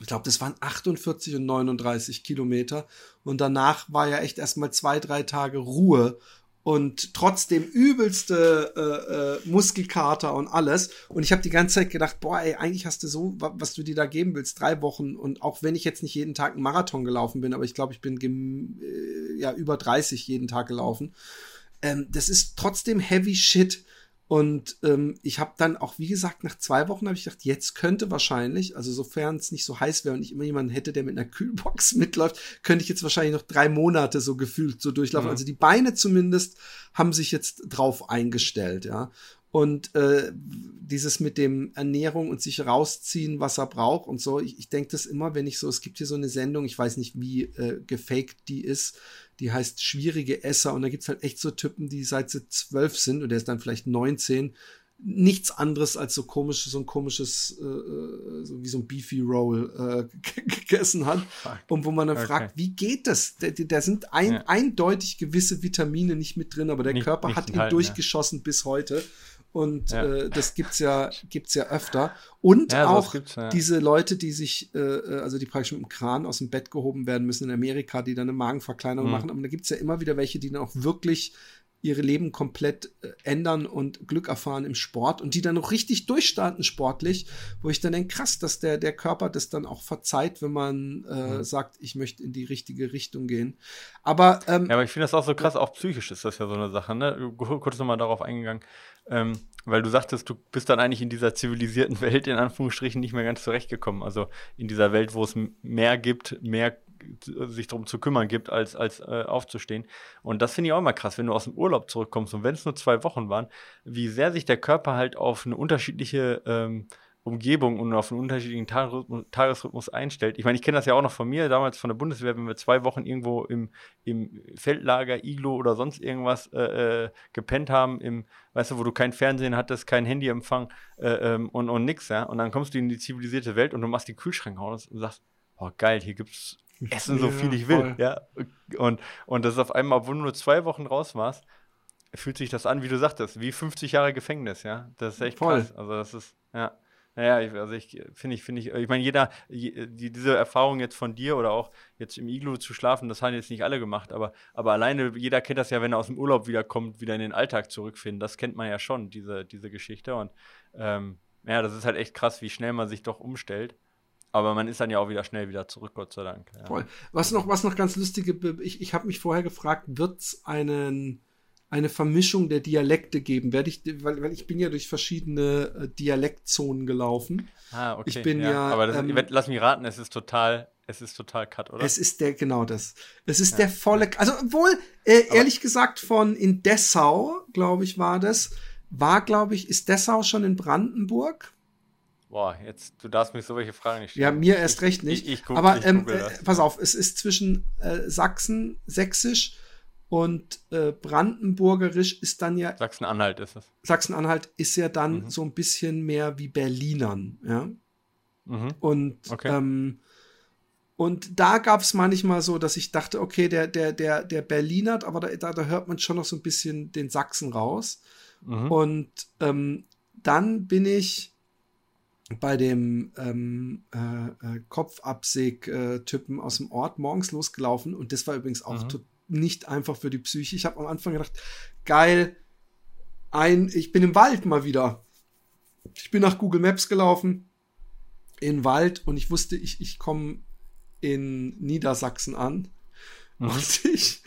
ich glaube, das waren 48 und 39 Kilometer. Und danach war ja echt erstmal zwei, drei Tage Ruhe und trotzdem übelste äh, äh, Muskelkater und alles. Und ich habe die ganze Zeit gedacht, boah, ey, eigentlich hast du so, was du dir da geben willst, drei Wochen. Und auch wenn ich jetzt nicht jeden Tag einen Marathon gelaufen bin, aber ich glaube, ich bin äh, ja über 30 jeden Tag gelaufen. Ähm, das ist trotzdem heavy shit. Und ähm, ich habe dann auch, wie gesagt, nach zwei Wochen habe ich gedacht, jetzt könnte wahrscheinlich, also sofern es nicht so heiß wäre und ich immer jemanden hätte, der mit einer Kühlbox mitläuft, könnte ich jetzt wahrscheinlich noch drei Monate so gefühlt so durchlaufen. Mhm. Also die Beine zumindest haben sich jetzt drauf eingestellt, ja. Und äh, dieses mit dem Ernährung und sich rausziehen, was er braucht und so, ich, ich denke das immer, wenn ich so, es gibt hier so eine Sendung, ich weiß nicht, wie äh, gefaked die ist, die heißt Schwierige Esser und da gibt's halt echt so Typen, die seit sie zwölf sind und der ist dann vielleicht 19, nichts anderes als so komisch, so ein komisches, äh, äh so wie so ein Beefy Roll äh, gegessen hat. Fuck. Und wo man dann okay. fragt, wie geht das? Da, da sind ein, ja. eindeutig gewisse Vitamine nicht mit drin, aber der nicht, Körper hat ihn durchgeschossen ja. bis heute. Und ja. äh, das gibt's ja, gibt's ja öfter. Und ja, auch ja. diese Leute, die sich, äh, äh, also die praktisch mit dem Kran aus dem Bett gehoben werden müssen in Amerika, die dann eine Magenverkleinerung mhm. machen. Aber da gibt's ja immer wieder welche, die dann auch wirklich ihre Leben komplett äh, ändern und Glück erfahren im Sport und die dann noch richtig durchstarten sportlich, wo ich dann denke, krass, dass der, der Körper das dann auch verzeiht, wenn man äh, mhm. sagt, ich möchte in die richtige Richtung gehen. Aber, ähm, ja, aber ich finde das auch so krass, auch psychisch ist das ja so eine Sache, ne? Kurz nochmal darauf eingegangen, ähm, weil du sagtest, du bist dann eigentlich in dieser zivilisierten Welt in Anführungsstrichen nicht mehr ganz zurechtgekommen. Also in dieser Welt, wo es mehr gibt, mehr sich darum zu kümmern gibt, als, als äh, aufzustehen. Und das finde ich auch immer krass, wenn du aus dem Urlaub zurückkommst und wenn es nur zwei Wochen waren, wie sehr sich der Körper halt auf eine unterschiedliche ähm, Umgebung und auf einen unterschiedlichen Tagesrhythmus einstellt. Ich meine, ich kenne das ja auch noch von mir, damals von der Bundeswehr, wenn wir zwei Wochen irgendwo im, im Feldlager, Iglo oder sonst irgendwas äh, äh, gepennt haben, im, weißt du, wo du kein Fernsehen hattest, kein Handyempfang äh, ähm, und, und nix, ja. Und dann kommst du in die zivilisierte Welt und du machst die Kühlschränke aus und sagst, oh geil, hier gibt's Essen so viel ich will, ja. Und, und das ist auf einmal, obwohl du nur zwei Wochen raus warst, fühlt sich das an, wie du sagtest, wie 50 Jahre Gefängnis, ja. Das ist echt voll. krass. Also das ist, ja. Naja, ich, also ich finde ich, finde ich, ich meine, jeder, die, diese Erfahrung jetzt von dir oder auch jetzt im Iglu zu schlafen, das haben jetzt nicht alle gemacht, aber, aber alleine, jeder kennt das ja, wenn er aus dem Urlaub wiederkommt, wieder in den Alltag zurückfinden. Das kennt man ja schon, diese, diese Geschichte. Und ähm, ja, das ist halt echt krass, wie schnell man sich doch umstellt. Aber man ist dann ja auch wieder schnell wieder zurück, Gott sei Dank. Ja. Voll. Was noch, was noch ganz lustige, ich, ich habe mich vorher gefragt, wird es einen eine Vermischung der Dialekte geben. Werde ich, weil, weil ich bin ja durch verschiedene äh, Dialektzonen gelaufen. Ah, okay. Ich bin ja. ja aber das, ähm, lass mich raten, es ist total, es ist total cut, oder? Es ist der, genau das. Es ist ja. der volle, also obwohl, äh, ehrlich gesagt, von in Dessau, glaube ich, war das, war, glaube ich, ist Dessau schon in Brandenburg? Boah, jetzt, du darfst mich so welche Fragen nicht stellen. Ja, mir erst recht nicht. Ich, ich, guck, Aber ähm, äh, pass auf, es ist zwischen äh, Sachsen, Sächsisch und äh, Brandenburgerisch ist dann ja. Sachsen-Anhalt ist es. Sachsen-Anhalt ist ja dann mhm. so ein bisschen mehr wie Berlinern, ja. Mhm. Und, okay. ähm, und da gab es manchmal so, dass ich dachte, okay, der, der, der, der Berlinert, aber da, da, da hört man schon noch so ein bisschen den Sachsen raus. Mhm. Und ähm, dann bin ich bei dem ähm, äh, äh, Kopfabsäg-Typen aus dem Ort morgens losgelaufen und das war übrigens auch mhm. nicht einfach für die Psyche. Ich habe am Anfang gedacht, geil, ein, ich bin im Wald mal wieder. Ich bin nach Google Maps gelaufen, in Wald und ich wusste, ich, ich komme in Niedersachsen an. Mhm. Und ich,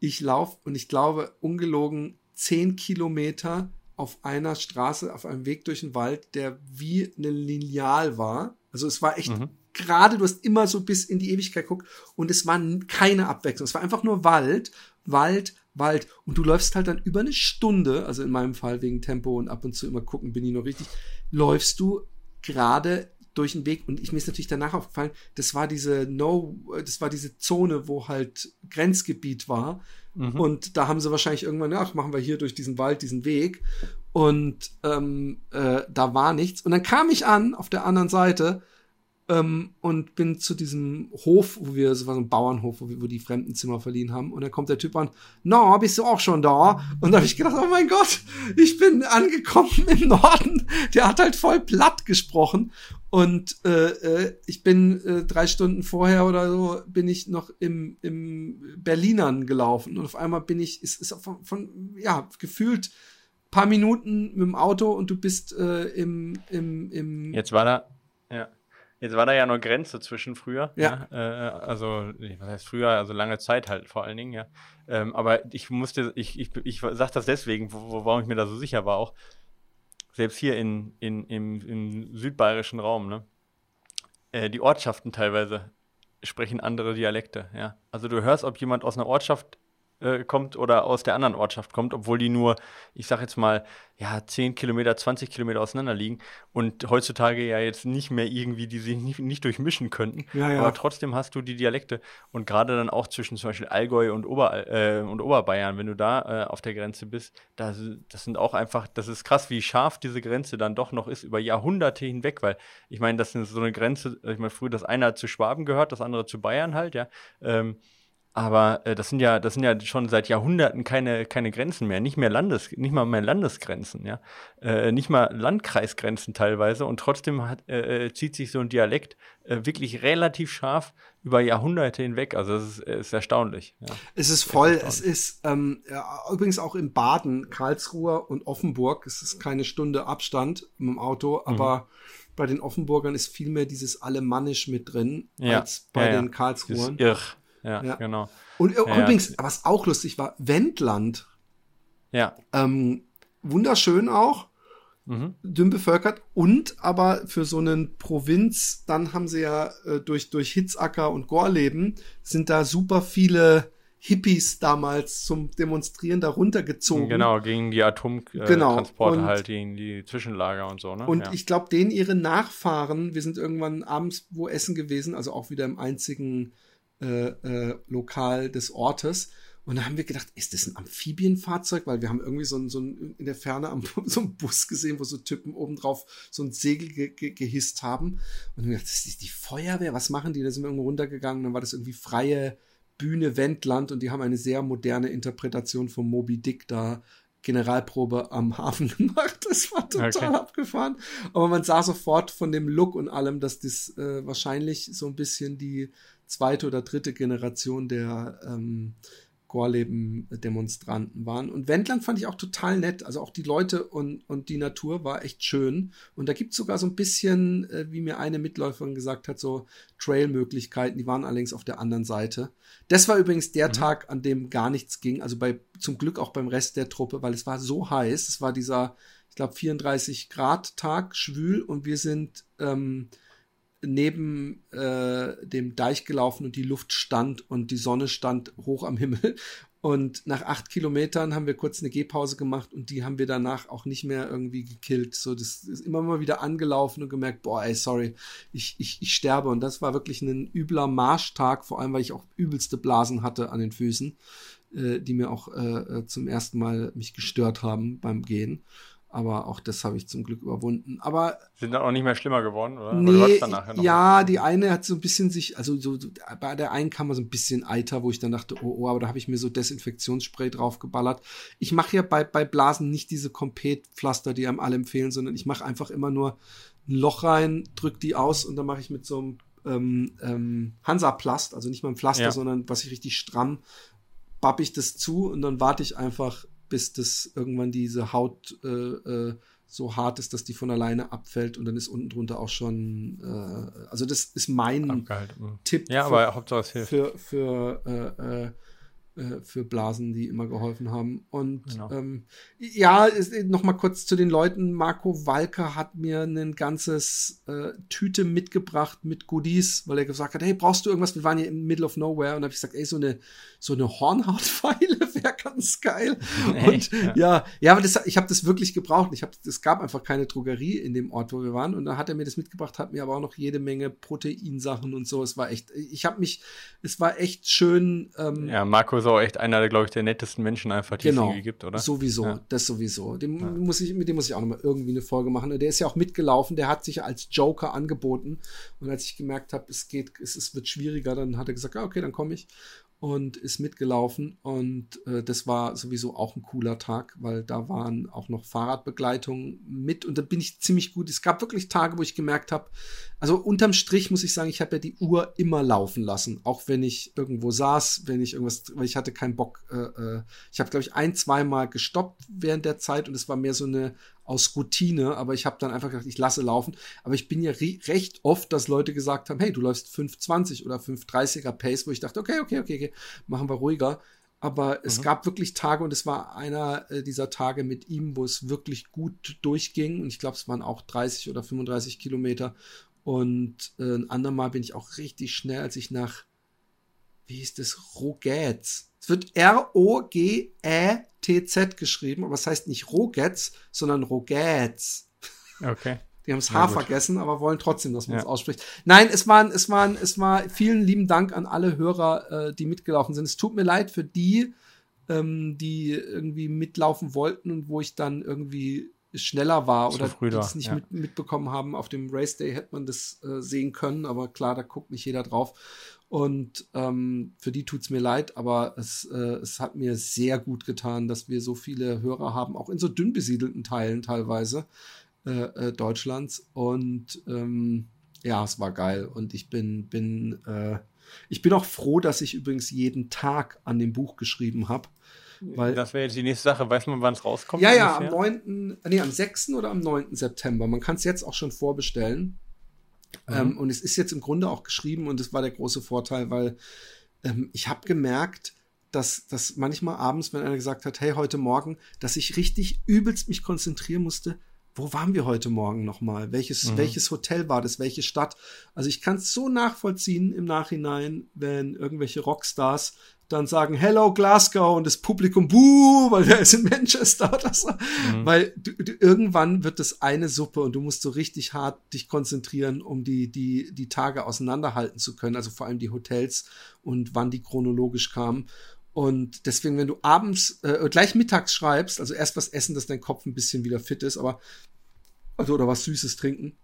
ich laufe und ich glaube, ungelogen zehn Kilometer auf einer Straße, auf einem Weg durch den Wald, der wie eine Lineal war. Also es war echt mhm. gerade, du hast immer so bis in die Ewigkeit geguckt und es war keine Abwechslung. Es war einfach nur Wald, Wald, Wald. Und du läufst halt dann über eine Stunde, also in meinem Fall wegen Tempo und ab und zu immer gucken, bin ich noch richtig, läufst du gerade durch den Weg und ich mir ist natürlich danach aufgefallen, das war diese No, das war diese Zone, wo halt Grenzgebiet war Mhm. Und da haben sie wahrscheinlich irgendwann, ach, machen wir hier durch diesen Wald diesen Weg. Und ähm, äh, da war nichts. Und dann kam ich an auf der anderen Seite ähm, und bin zu diesem Hof, wo wir, es war so ein Bauernhof, wo, wir, wo die Fremdenzimmer verliehen haben. Und dann kommt der Typ an, na, bist du auch schon da? Und da habe ich gedacht, oh mein Gott, ich bin angekommen im Norden. Der hat halt voll platt gesprochen. Und äh, äh, ich bin äh, drei Stunden vorher oder so bin ich noch im, im Berlinern gelaufen und auf einmal bin ich, ist, ist von, von ja, gefühlt paar Minuten mit dem Auto und du bist äh, im, im, im. Jetzt war da, ja. Jetzt war da ja noch Grenze zwischen früher. Ja. ja? Äh, also, was heißt früher? Also lange Zeit halt vor allen Dingen, ja. Ähm, aber ich musste, ich, ich, ich sag das deswegen, wo, warum ich mir da so sicher war auch. Selbst hier in, in, im, im südbayerischen Raum, ne? Äh, die Ortschaften teilweise sprechen andere Dialekte, ja. Also du hörst, ob jemand aus einer Ortschaft äh, kommt oder aus der anderen Ortschaft kommt, obwohl die nur, ich sag jetzt mal, ja, 10 Kilometer, 20 Kilometer auseinander liegen und heutzutage ja jetzt nicht mehr irgendwie, die sich nicht, nicht durchmischen könnten. Ja, ja. Aber trotzdem hast du die Dialekte und gerade dann auch zwischen zum Beispiel Allgäu und, Ober, äh, und Oberbayern, wenn du da äh, auf der Grenze bist, das, das sind auch einfach, das ist krass, wie scharf diese Grenze dann doch noch ist über Jahrhunderte hinweg, weil ich meine, das ist so eine Grenze, ich meine, früher das eine hat zu Schwaben gehört, das andere zu Bayern halt, ja. Ähm, Aber äh, das sind ja, das sind ja schon seit Jahrhunderten keine, keine Grenzen mehr, nicht mehr Landes, nicht mal mehr Landesgrenzen, ja, äh, nicht mal Landkreisgrenzen teilweise. Und trotzdem hat, äh, äh zieht sich so ein Dialekt äh, wirklich relativ scharf über Jahrhunderte hinweg. Also das ist, ist erstaunlich. Ja. Es ist voll. Es ist ähm, ja, übrigens auch in Baden, Karlsruhe und Offenburg. Es ist keine Stunde Abstand mit dem Auto, aber mhm. bei den Offenburgern ist viel mehr dieses Alemannisch mit drin ja. als bei den Karlsruhern. Irr ja, ja. genau. Und äh, ja, übrigens, was auch lustig war, Wendland. Ja. Ähm, wunderschön auch. Mhm. Dünn bevölkert und aber für so einen Provinz, dann haben sie ja äh, durch, durch Hitzacker und Gorleben sind da super viele Hippies damals zum Demonstrieren da runtergezogen. Genau, gegen die Atomtransporte äh, genau. halt, gegen die Zwischenlager und so, ne? Und ja. ich glaube, denen ihre Nachfahren, wir sind irgendwann abends wo essen gewesen, also auch wieder im einzigen äh, äh, Lokal des Ortes. Und da haben wir gedacht, ist das ein Amphibienfahrzeug? Weil wir haben irgendwie so so in der Ferne am, so einen Bus gesehen, wo so Typen obendrauf so ein Segel ge, ge, gehisst haben. Und wir gedacht, das ist die Feuerwehr, was machen die? Da sind wir irgendwo runtergegangen, dann war das irgendwie freie Bühne Wendland und die haben eine sehr moderne Interpretation von Moby Dick da Generalprobe am Hafen gemacht. Das war total okay. abgefahren. Aber man sah sofort von dem Look und allem, dass das äh, wahrscheinlich so ein bisschen die zweite oder dritte Generation der ähm, Gorleben-Demonstranten waren. Und Wendland fand ich auch total nett. Also auch die Leute und, und die Natur war echt schön. Und da gibt es sogar so ein bisschen, äh, wie mir eine Mitläuferin gesagt hat, so Trail-Möglichkeiten. Die waren allerdings auf der anderen Seite. Das war übrigens der mhm. Tag, an dem gar nichts ging. Also bei, zum Glück auch beim Rest der Truppe, weil es war so heiß. Es war dieser, ich glaube, 34 Grad Tag, schwül. Und wir sind, ähm, neben äh, dem Deich gelaufen und die Luft stand und die Sonne stand hoch am Himmel. Und nach acht Kilometern haben wir kurz eine Gehpause gemacht und die haben wir danach auch nicht mehr irgendwie gekillt. So, das ist immer mal wieder angelaufen und gemerkt, boah, ey, sorry, ich, ich, ich sterbe. Und das war wirklich ein übler Marschtag, vor allem, weil ich auch übelste Blasen hatte an den Füßen, äh, die mir auch äh, äh zum ersten Mal mich gestört haben beim Gehen. Aber auch das habe ich zum Glück überwunden. Aber sind dann auch nicht mehr schlimmer geworden, oder? Nee, oder ja, die eine hat so ein bisschen sich, also so, bei der einen kam man so ein bisschen Eiter, wo ich dann dachte, oh, oh, aber da habe ich mir so Desinfektionsspray draufgeballert. Ich mache ja bei, bei Blasen nicht diese Compet-Pflaster, die einem alle empfehlen, sondern ich mache einfach immer nur ein Loch rein, drück die aus und dann mache ich mit so einem ähm, ähm, Hansaplast, also nicht mal ein Pflaster, ja. sondern was ich richtig stramm, bapp ich das zu und dann warte ich einfach bis das irgendwann diese Haut äh, äh, so hart ist, dass die von alleine abfällt und dann ist unten drunter auch schon, äh, also das ist mein. Mhm. Tipp ja, für, aber Hauptsache es hilft. für, für äh äh, für Blasen, die immer geholfen haben. Und genau. ähm, ja, noch mal kurz zu den Leuten. Marco Walker hat mir ein ganzes äh, Tüte mitgebracht mit Goodies, weil er gesagt hat, hey, brauchst du irgendwas? Wir waren hier im Middle of Nowhere und habe ich gesagt, ey, so eine so eine Hornhautpfeile wäre ganz geil. und ja. ja, ja, aber das, ich habe das wirklich gebraucht. Ich habe, es gab einfach keine Drogerie in dem Ort, wo wir waren. Und dann hat er mir das mitgebracht, hat mir aber auch noch jede Menge Proteinsachen und so. Es war echt, ich habe mich, es war echt schön. Ähm, ja, Marco ist auch echt einer, glaube ich, der nettesten Menschen einfach, die genau, es irgendwie gibt, oder? Sowieso, ja. das sowieso. Dem ja. muss ich, mit dem muss ich auch nochmal irgendwie eine Folge machen. Der ist ja auch mitgelaufen, der hat sich als Joker angeboten. Und als ich gemerkt habe, es geht, es, es wird schwieriger, dann hat er gesagt, ja, okay, dann komme ich und ist mitgelaufen und äh, das war sowieso auch ein cooler Tag, weil da waren auch noch Fahrradbegleitungen mit und da bin ich ziemlich gut. Es gab wirklich Tage, wo ich gemerkt habe, also unterm Strich muss ich sagen, ich habe ja die Uhr immer laufen lassen, auch wenn ich irgendwo saß, wenn ich irgendwas, weil ich hatte keinen Bock. Äh, äh, ich habe glaube ich ein, zweimal gestoppt während der Zeit und es war mehr so eine aus Routine, aber ich habe dann einfach gedacht, ich lasse laufen. Aber ich bin ja recht oft, dass Leute gesagt haben, hey, du läufst 5,20 oder 5,30er Pace, wo ich dachte, okay, okay, okay, okay, machen wir ruhiger. Aber mhm. es gab wirklich Tage und es war einer äh, dieser Tage mit ihm, wo es wirklich gut durchging. Und ich glaube, es waren auch 30 oder 35 Kilometer. Und äh, ein andermal bin ich auch richtig schnell, als ich nach, wie hieß das, Rogätz. Es wird R-O-G-Ä TZ geschrieben, aber es heißt nicht Rogetz, sondern Rogetz. Okay. Die haben das H vergessen, aber wollen trotzdem, dass man es ja. ausspricht. Nein, es waren, es waren, es war vielen lieben Dank an alle Hörer, äh, die mitgelaufen sind. Es tut mir leid für die, ähm, die irgendwie mitlaufen wollten und wo ich dann irgendwie schneller war Zu oder die das nicht ja. mit, mitbekommen haben. Auf dem Race Day hätte man das äh, sehen können, aber klar, da guckt nicht jeder drauf. Und ähm, für die tut's mir leid, aber es, äh, es hat mir sehr gut getan, dass wir so viele Hörer haben, auch in so dünn besiedelten Teilen teilweise äh, äh, Deutschlands. Und ähm, ja, es war geil. Und ich bin, bin, äh, ich bin auch froh, dass ich übrigens jeden Tag an dem Buch geschrieben habe. Weil, das wäre jetzt die nächste Sache. Weiß man, wann es rauskommt? Ja, ja, am 9., nee, am 6. oder am 9. September. Man kann es jetzt auch schon vorbestellen. Mhm. Ähm, und es ist jetzt im Grunde auch geschrieben und das war der große Vorteil, weil ähm, ich habe gemerkt, dass, dass manchmal abends, wenn einer gesagt hat, hey, heute Morgen, dass ich richtig übelst mich konzentrieren musste, wo waren wir heute Morgen nochmal? Welches, mhm. welches Hotel war das? Welche Stadt? Also ich kann es so nachvollziehen im Nachhinein, wenn irgendwelche Rockstars dann sagen, hello Glasgow und das Publikum, buh, weil der ist in Manchester oder so. Mhm. Weil du, du, irgendwann wird das eine Suppe und du musst so richtig hart dich konzentrieren, um die, die, die Tage auseinanderhalten zu können, also vor allem die Hotels und wann die chronologisch kamen. Und deswegen, wenn du abends äh, gleich mittags schreibst, also erst was essen, dass dein Kopf ein bisschen wieder fit ist, aber also oder was Süßes trinken,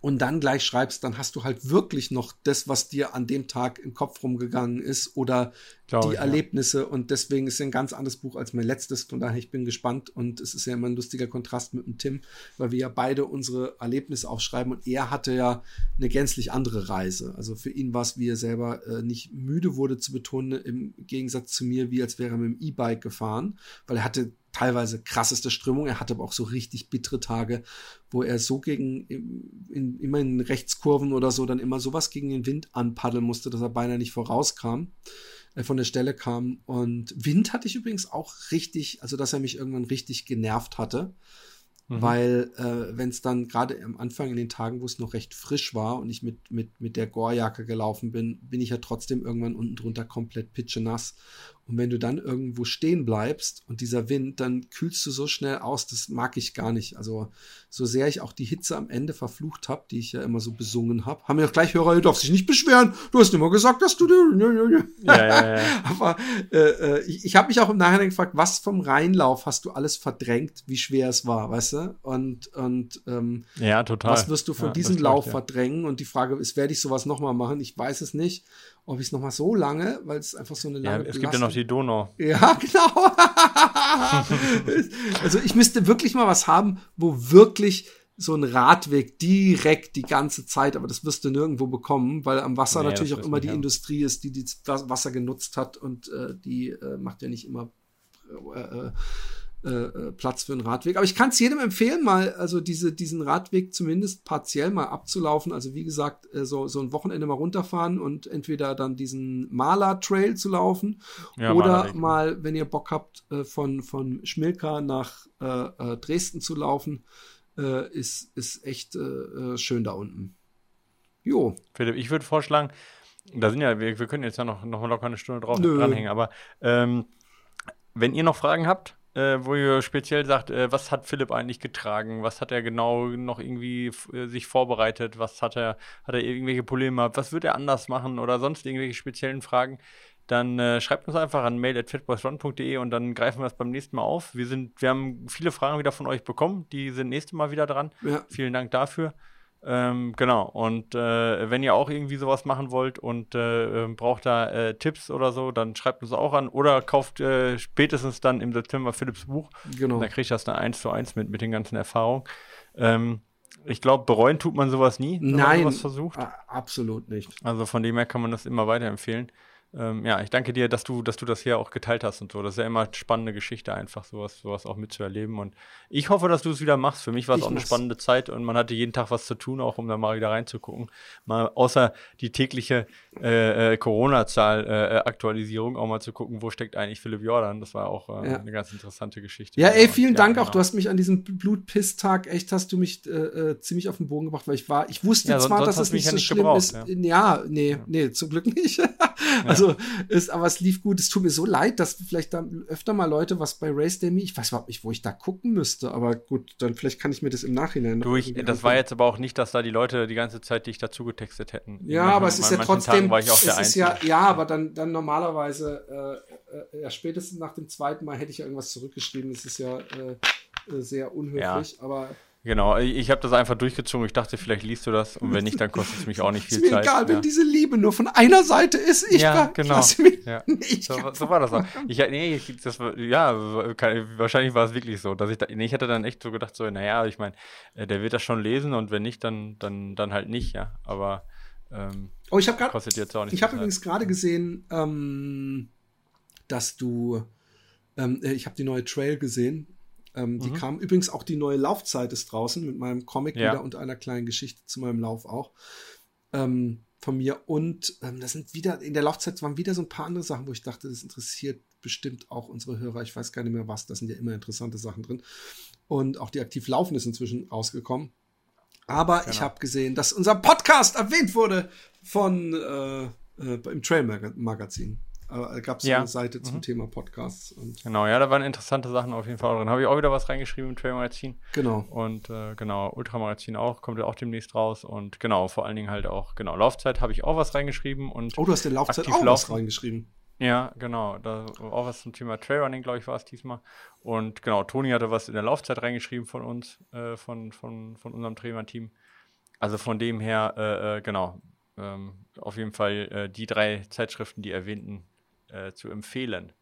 und dann gleich schreibst, dann hast du halt wirklich noch das, was dir an dem Tag im Kopf rumgegangen ist oder Glaube die ich, Erlebnisse. Ja. Und deswegen ist es ein ganz anderes Buch als mein letztes. Von daher, ich bin gespannt. Und es ist ja immer ein lustiger Kontrast mit dem Tim, weil wir ja beide unsere Erlebnisse aufschreiben. Und er hatte ja eine gänzlich andere Reise. Also für ihn war es, wie er selber äh, nicht müde wurde zu betonen, im Gegensatz zu mir, wie als wäre er mit dem E-Bike gefahren, weil er hatte teilweise krasseste Strömung. Er hatte aber auch so richtig bittere Tage, wo er so gegen, in, immer in Rechtskurven oder so, dann immer sowas gegen den Wind anpaddeln musste, dass er beinahe nicht vorauskam, äh, von der Stelle kam. Und Wind hatte ich übrigens auch richtig, also dass er mich irgendwann richtig genervt hatte. Mhm. Weil äh, wenn es dann gerade am Anfang in den Tagen, wo es noch recht frisch war und ich mit, mit, mit der Gorjacke gelaufen bin, bin ich ja trotzdem irgendwann unten drunter komplett pitschenass. Und wenn du dann irgendwo stehen bleibst und dieser Wind, dann kühlst du so schnell aus, das mag ich gar nicht. Also so sehr ich auch die Hitze am Ende verflucht habe, die ich ja immer so besungen habe, haben ja auch gleich Hörer, du darfst dich nicht beschweren, du hast immer gesagt, dass du... Ja, ja, ja. Aber äh, äh, ich, ich habe mich auch im Nachhinein gefragt, was vom Rheinlauf hast du alles verdrängt, wie schwer es war, weißt du? Und, und ähm, ja, total. was wirst du von ja, diesem Lauf ja. verdrängen? Und die Frage ist, werde ich sowas nochmal machen? Ich weiß es nicht ob ich es nochmal so lange, weil es einfach so eine lange Ja, es gibt ja noch die Donau. Ja, genau. also ich müsste wirklich mal was haben, wo wirklich so ein Radweg direkt die ganze Zeit, aber das wirst du nirgendwo bekommen, weil am Wasser nee, natürlich auch immer die haben. Industrie ist, die, die das Wasser genutzt hat und äh, die äh, macht ja nicht immer äh, äh Platz für einen Radweg. Aber ich kann es jedem empfehlen, mal also diese, diesen Radweg zumindest partiell mal abzulaufen. Also wie gesagt, äh, so, so ein Wochenende mal runterfahren und entweder dann diesen Maler-Trail zu laufen ja, oder mal, wenn ihr Bock habt, äh, von, von Schmilka nach äh, Dresden zu laufen, äh, ist, ist echt schön da unten. Jo. Philipp, ich würde vorschlagen, da sind ja, wir, wir können jetzt ja noch, noch locker eine Stunde drauf Nö. dranhängen, aber ähm, wenn ihr noch Fragen habt, äh, wo ihr speziell sagt, äh, was hat Philipp eigentlich getragen? Was hat er genau noch irgendwie äh, sich vorbereitet? Was hat er, hat er irgendwelche Probleme gehabt? Was wird er anders machen oder sonst irgendwelche speziellen Fragen? Dann äh, schreibt uns einfach an mail.fitboysrun.de und dann greifen wir das beim nächsten Mal auf. Wir, sind, wir haben viele Fragen wieder von euch bekommen. Die sind nächstes Mal wieder dran. Ja. Vielen Dank dafür. Ähm, genau, und äh, wenn ihr auch irgendwie sowas machen wollt und äh, ähm, braucht da äh, Tipps oder so, dann schreibt uns auch an oder kauft äh, spätestens dann im September Philips Buch. Genau. Dann kriegt das dann eins zu eins mit, mit den ganzen Erfahrungen. Ähm, ich glaube, bereuen tut man sowas nie, wenn Nein, man sowas versucht. Absolut nicht. Also von dem her kann man das immer weiterempfehlen ähm, ja, ich danke dir, dass du, dass du das hier auch geteilt hast und so. Das ist ja immer eine spannende Geschichte, einfach sowas, sowas auch mitzuerleben. Und ich hoffe, dass du es wieder machst. Für mich war es auch eine spannende Zeit und man hatte jeden Tag was zu tun, auch um da mal wieder reinzugucken. Mal außer die tägliche äh, äh, Corona-Zahl-Aktualisierung äh, auch mal zu gucken, wo steckt eigentlich Philipp Jordan. Das war auch äh, ja. eine ganz interessante Geschichte. Ja, ey, vielen Dank ja, auch. Genau. Du hast mich an diesem Blutpiss-Tag echt, hast du mich äh, äh, ziemlich auf den Boden gebracht, weil ich war, ich wusste ja, zwar, dass das nicht so nicht schlimm gebraucht, ist. Ja, nee, nee, zum Glück nicht. also, ist, aber es lief gut. Es tut mir so leid, dass vielleicht da öfter mal Leute was bei Race Me, ich weiß überhaupt nicht, wo ich da gucken müsste, aber gut, dann vielleicht kann ich mir das im Nachhinein du, ich, Das war jetzt aber auch nicht, dass da die Leute die ganze Zeit dich dazu getextet hätten. Ja, manchen, aber es ist ja trotzdem, es ist ja, ja, aber dann, dann normalerweise, äh, äh, ja, spätestens nach dem zweiten Mal hätte ich ja irgendwas zurückgeschrieben. Das ist ja äh, äh sehr unhöflich, ja. aber Genau, ich habe das einfach durchgezogen. Ich dachte, vielleicht liest du das und wenn nicht, dann kostet es mich auch nicht viel ist mir Zeit. egal, ja. wenn diese Liebe nur von einer Seite ist. Ich ja, kann, genau. lass mich Ja. nicht So, so war das auch. Ich, nee, ich, das war, ja, wahrscheinlich war es wirklich so, dass ich, da, nee, ich hatte dann echt so gedacht, so, naja, ich meine, äh, der wird das schon lesen und wenn nicht, dann, dann, dann halt nicht, ja. Aber ähm, Oh, ich habe gerade kostet jetzt auch nicht. Ich habe Zeit. übrigens gerade gesehen, ähm, dass du, ähm, äh, ich habe die neue Trail gesehen. Ähm, die Mhm. kam übrigens auch die neue Laufzeit ist draußen mit meinem Comic Ja. wieder und einer kleinen Geschichte zu meinem Lauf auch ähm, von mir. Und ähm, das sind wieder in der Laufzeit waren wieder so ein paar andere Sachen, wo ich dachte, das interessiert bestimmt auch unsere Hörer. Ich weiß gar nicht mehr was. Da sind ja immer interessante Sachen drin. Und auch die aktiv laufen ist inzwischen rausgekommen. Aber ich Genau. habe gesehen, dass unser Podcast erwähnt wurde von äh, äh, im Trail Maga- Magazin. Äh, gab es Ja. eine Seite zum Mhm. Thema Podcasts und Genau, ja, da waren interessante Sachen auf jeden Fall drin. Habe ich auch wieder was reingeschrieben im Trail-Magazin. genau. Und äh, genau, Ultramagazin auch, kommt ja auch demnächst raus. Und genau, vor allen Dingen halt auch, genau, Laufzeit habe ich auch was reingeschrieben. Und Oh, du hast in Laufzeit auch was reingeschrieben. ja, genau, da auch was zum Thema Trailrunning, glaube ich, war es diesmal. Und genau, Toni hatte was in der Laufzeit reingeschrieben von uns, äh, von, von, von unserem Trainerteam. Also von dem her, äh, äh, genau, ähm, auf jeden Fall äh, die drei Zeitschriften, die erwähnten, äh, zu empfehlen.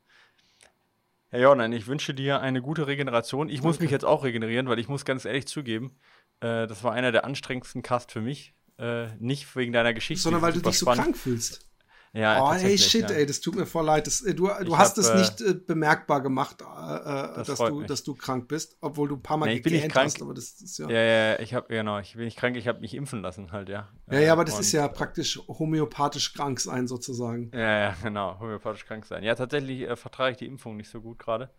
Herr Jordan, ich wünsche dir eine gute Regeneration. Ich muss Danke. mich jetzt auch regenerieren, weil ich muss ganz ehrlich zugeben, äh, das war einer der anstrengendsten Cast für mich. Äh, nicht wegen deiner Geschichte. Sondern weil du dich so spannend. krank fühlst. Ja, oh, ey, shit, ja. ey, das tut mir voll leid. Das, äh, du du Ich hast hab, es äh, nicht äh, bemerkbar gemacht, äh, äh, Das dass, du, mich. dass du krank bist, obwohl du ein paar Mal nicht gegähnt hast. Aber das ist ja. Ja, ja, ja, ich habe genau, ich bin nicht krank, ich habe mich impfen lassen halt, ja. Ja, ja, aber das Und- ist ja praktisch homöopathisch krank sein sozusagen. Ja, ja, genau, homöopathisch krank sein. Ja, tatsächlich äh, vertrage ich die Impfung nicht so gut gerade.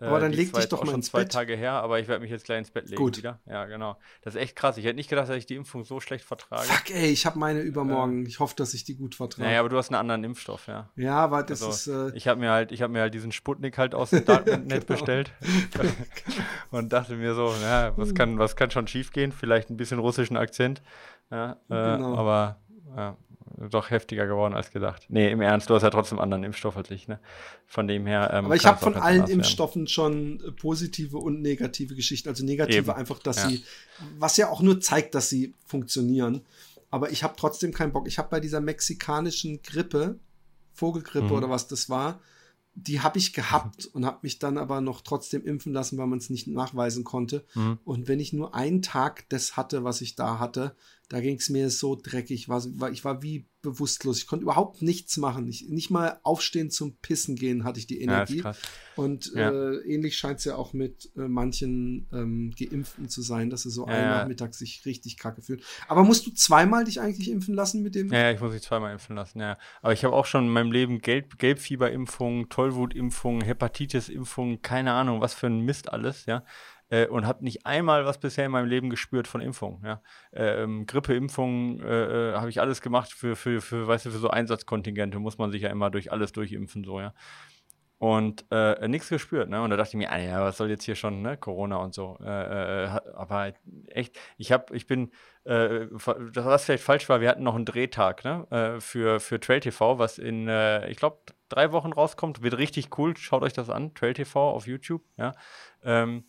Äh, Aber dann die leg dich doch mal schon ins zwei Bett. Tage her, aber ich werde mich jetzt gleich ins Bett legen Gut. wieder. Ja, genau. Das ist echt krass. Ich hätte nicht gedacht, dass ich die Impfung so schlecht vertrage. Fuck, ey, ich habe meine übermorgen. Ich hoffe, dass ich die gut vertrage. Naja, aber du hast einen anderen Impfstoff, ja. ja, aber das Also, ist. Äh, ich habe mir halt, ich habe mir halt diesen Sputnik halt aus dem Darknet Genau. bestellt und dachte mir so, ja, was kann, was kann schon schiefgehen? Vielleicht ein bisschen russischen Akzent, ja, äh, Genau. aber ja, doch heftiger geworden als gedacht. Nee, im Ernst, du hast ja trotzdem einen anderen Impfstoff als ich, ne? Von dem her. Ähm, aber ich habe von allen. Impfstoffen schon äh, positive und negative Geschichten. Also negative Eben, einfach, dass ja. sie, was ja auch nur zeigt, dass sie funktionieren. Aber ich habe trotzdem keinen Bock. Ich habe bei dieser mexikanischen Grippe, Vogelgrippe Mhm. oder was das war, die habe ich gehabt und habe mich dann aber noch trotzdem impfen lassen, weil man es nicht nachweisen konnte. Mhm. Und wenn ich nur einen Tag das hatte, was ich da hatte, da ging es mir so dreckig. War, war, ich war wie bewusstlos. Ich konnte überhaupt nichts machen. Ich, nicht mal aufstehen zum Pissen gehen hatte ich die Ja, Energie. krass. Und Ja. äh, ähnlich scheint es ja auch mit äh, manchen ähm, Geimpften zu sein, dass sie so Ja, einen ja. Nachmittag sich richtig kacke fühlen. Aber musst du zweimal dich eigentlich impfen lassen mit dem? Ja, ja, ich muss mich zweimal impfen lassen, ja. Aber ich habe auch schon in meinem Leben Gelb Gelbfieberimpfungen, Tollwutimpfungen, Hepatitisimpfungen, keine Ahnung, was für ein Mist alles, ja. Äh, und habe nicht einmal was bisher in meinem Leben gespürt von Impfungen, ja. Ähm, Grippeimpfungen äh, äh, habe ich alles gemacht für, für, für, weißt du, für so Einsatzkontingente muss man sich ja immer durch alles durchimpfen, so, ja. Und äh, nichts gespürt, ne? Und da dachte ich mir, ah, ja, was soll jetzt hier schon, ne? Corona und so. Äh, äh, aber echt, ich habe, ich bin, was vielleicht falsch war, wir hatten noch einen Drehtag, ne? Für, für Trail TV, was in, ich glaube, drei Wochen rauskommt. Wird richtig cool. Schaut euch das an, Trail TV auf YouTube, ja. Ähm,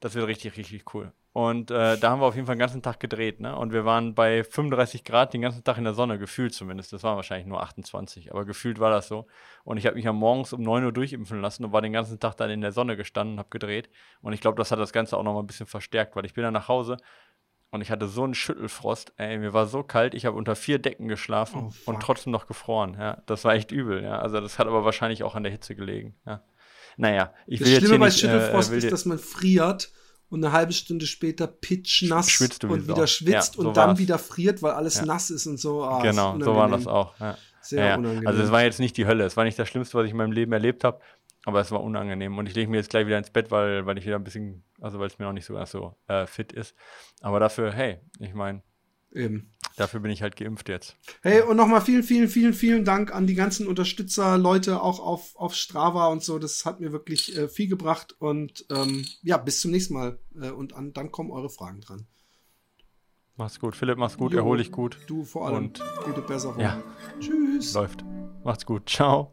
das wird richtig, richtig cool. Und äh, da haben wir auf jeden Fall den ganzen Tag gedreht, ne? Und wir waren bei 35 Grad den ganzen Tag in der Sonne, gefühlt zumindest. Das waren wahrscheinlich nur 28, aber gefühlt war das so. Und ich habe mich am Morgens um 9 Uhr durchimpfen lassen und war den ganzen Tag dann in der Sonne gestanden und habe gedreht. Und ich glaube, das hat das Ganze auch noch mal ein bisschen verstärkt, weil ich bin dann nach Hause und ich hatte so einen Schüttelfrost. Ey, mir war so kalt, ich habe unter vier Decken geschlafen Oh, und trotzdem noch gefroren. Ja, das war echt übel. Ja, also das hat aber wahrscheinlich auch an der Hitze gelegen. Ja. Naja, ich Das will jetzt Schlimme bei nicht, Schüttelfrost äh, will ist, dass man friert und eine halbe Stunde später wie und wieder schwitzt Ja, so und dann wieder friert, weil alles Ja. nass ist und so. Ah, Genau, so war das auch. Ja. Sehr ja. unangenehm. Also es war jetzt nicht die Hölle, es war nicht das Schlimmste, was ich in meinem Leben erlebt habe, aber es war unangenehm. Und ich lege mir jetzt gleich wieder ins Bett, weil, weil ich wieder ein bisschen, also weil es mir noch nicht so so äh, fit ist. Aber dafür, hey, ich meine, Eben. Dafür bin ich halt geimpft jetzt. Hey, und nochmal vielen, vielen, vielen, vielen Dank an die ganzen Unterstützer, Leute auch auf, auf Strava und so. Das hat mir wirklich äh, viel gebracht. Und ähm, ja, bis zum nächsten Mal. Äh, und an, dann kommen eure Fragen dran. Mach's gut, Philipp, mach's gut, Jo, erhol dich gut. Du vor allem. Und gute Besserung. ja. Tschüss. läuft. Macht's gut, ciao.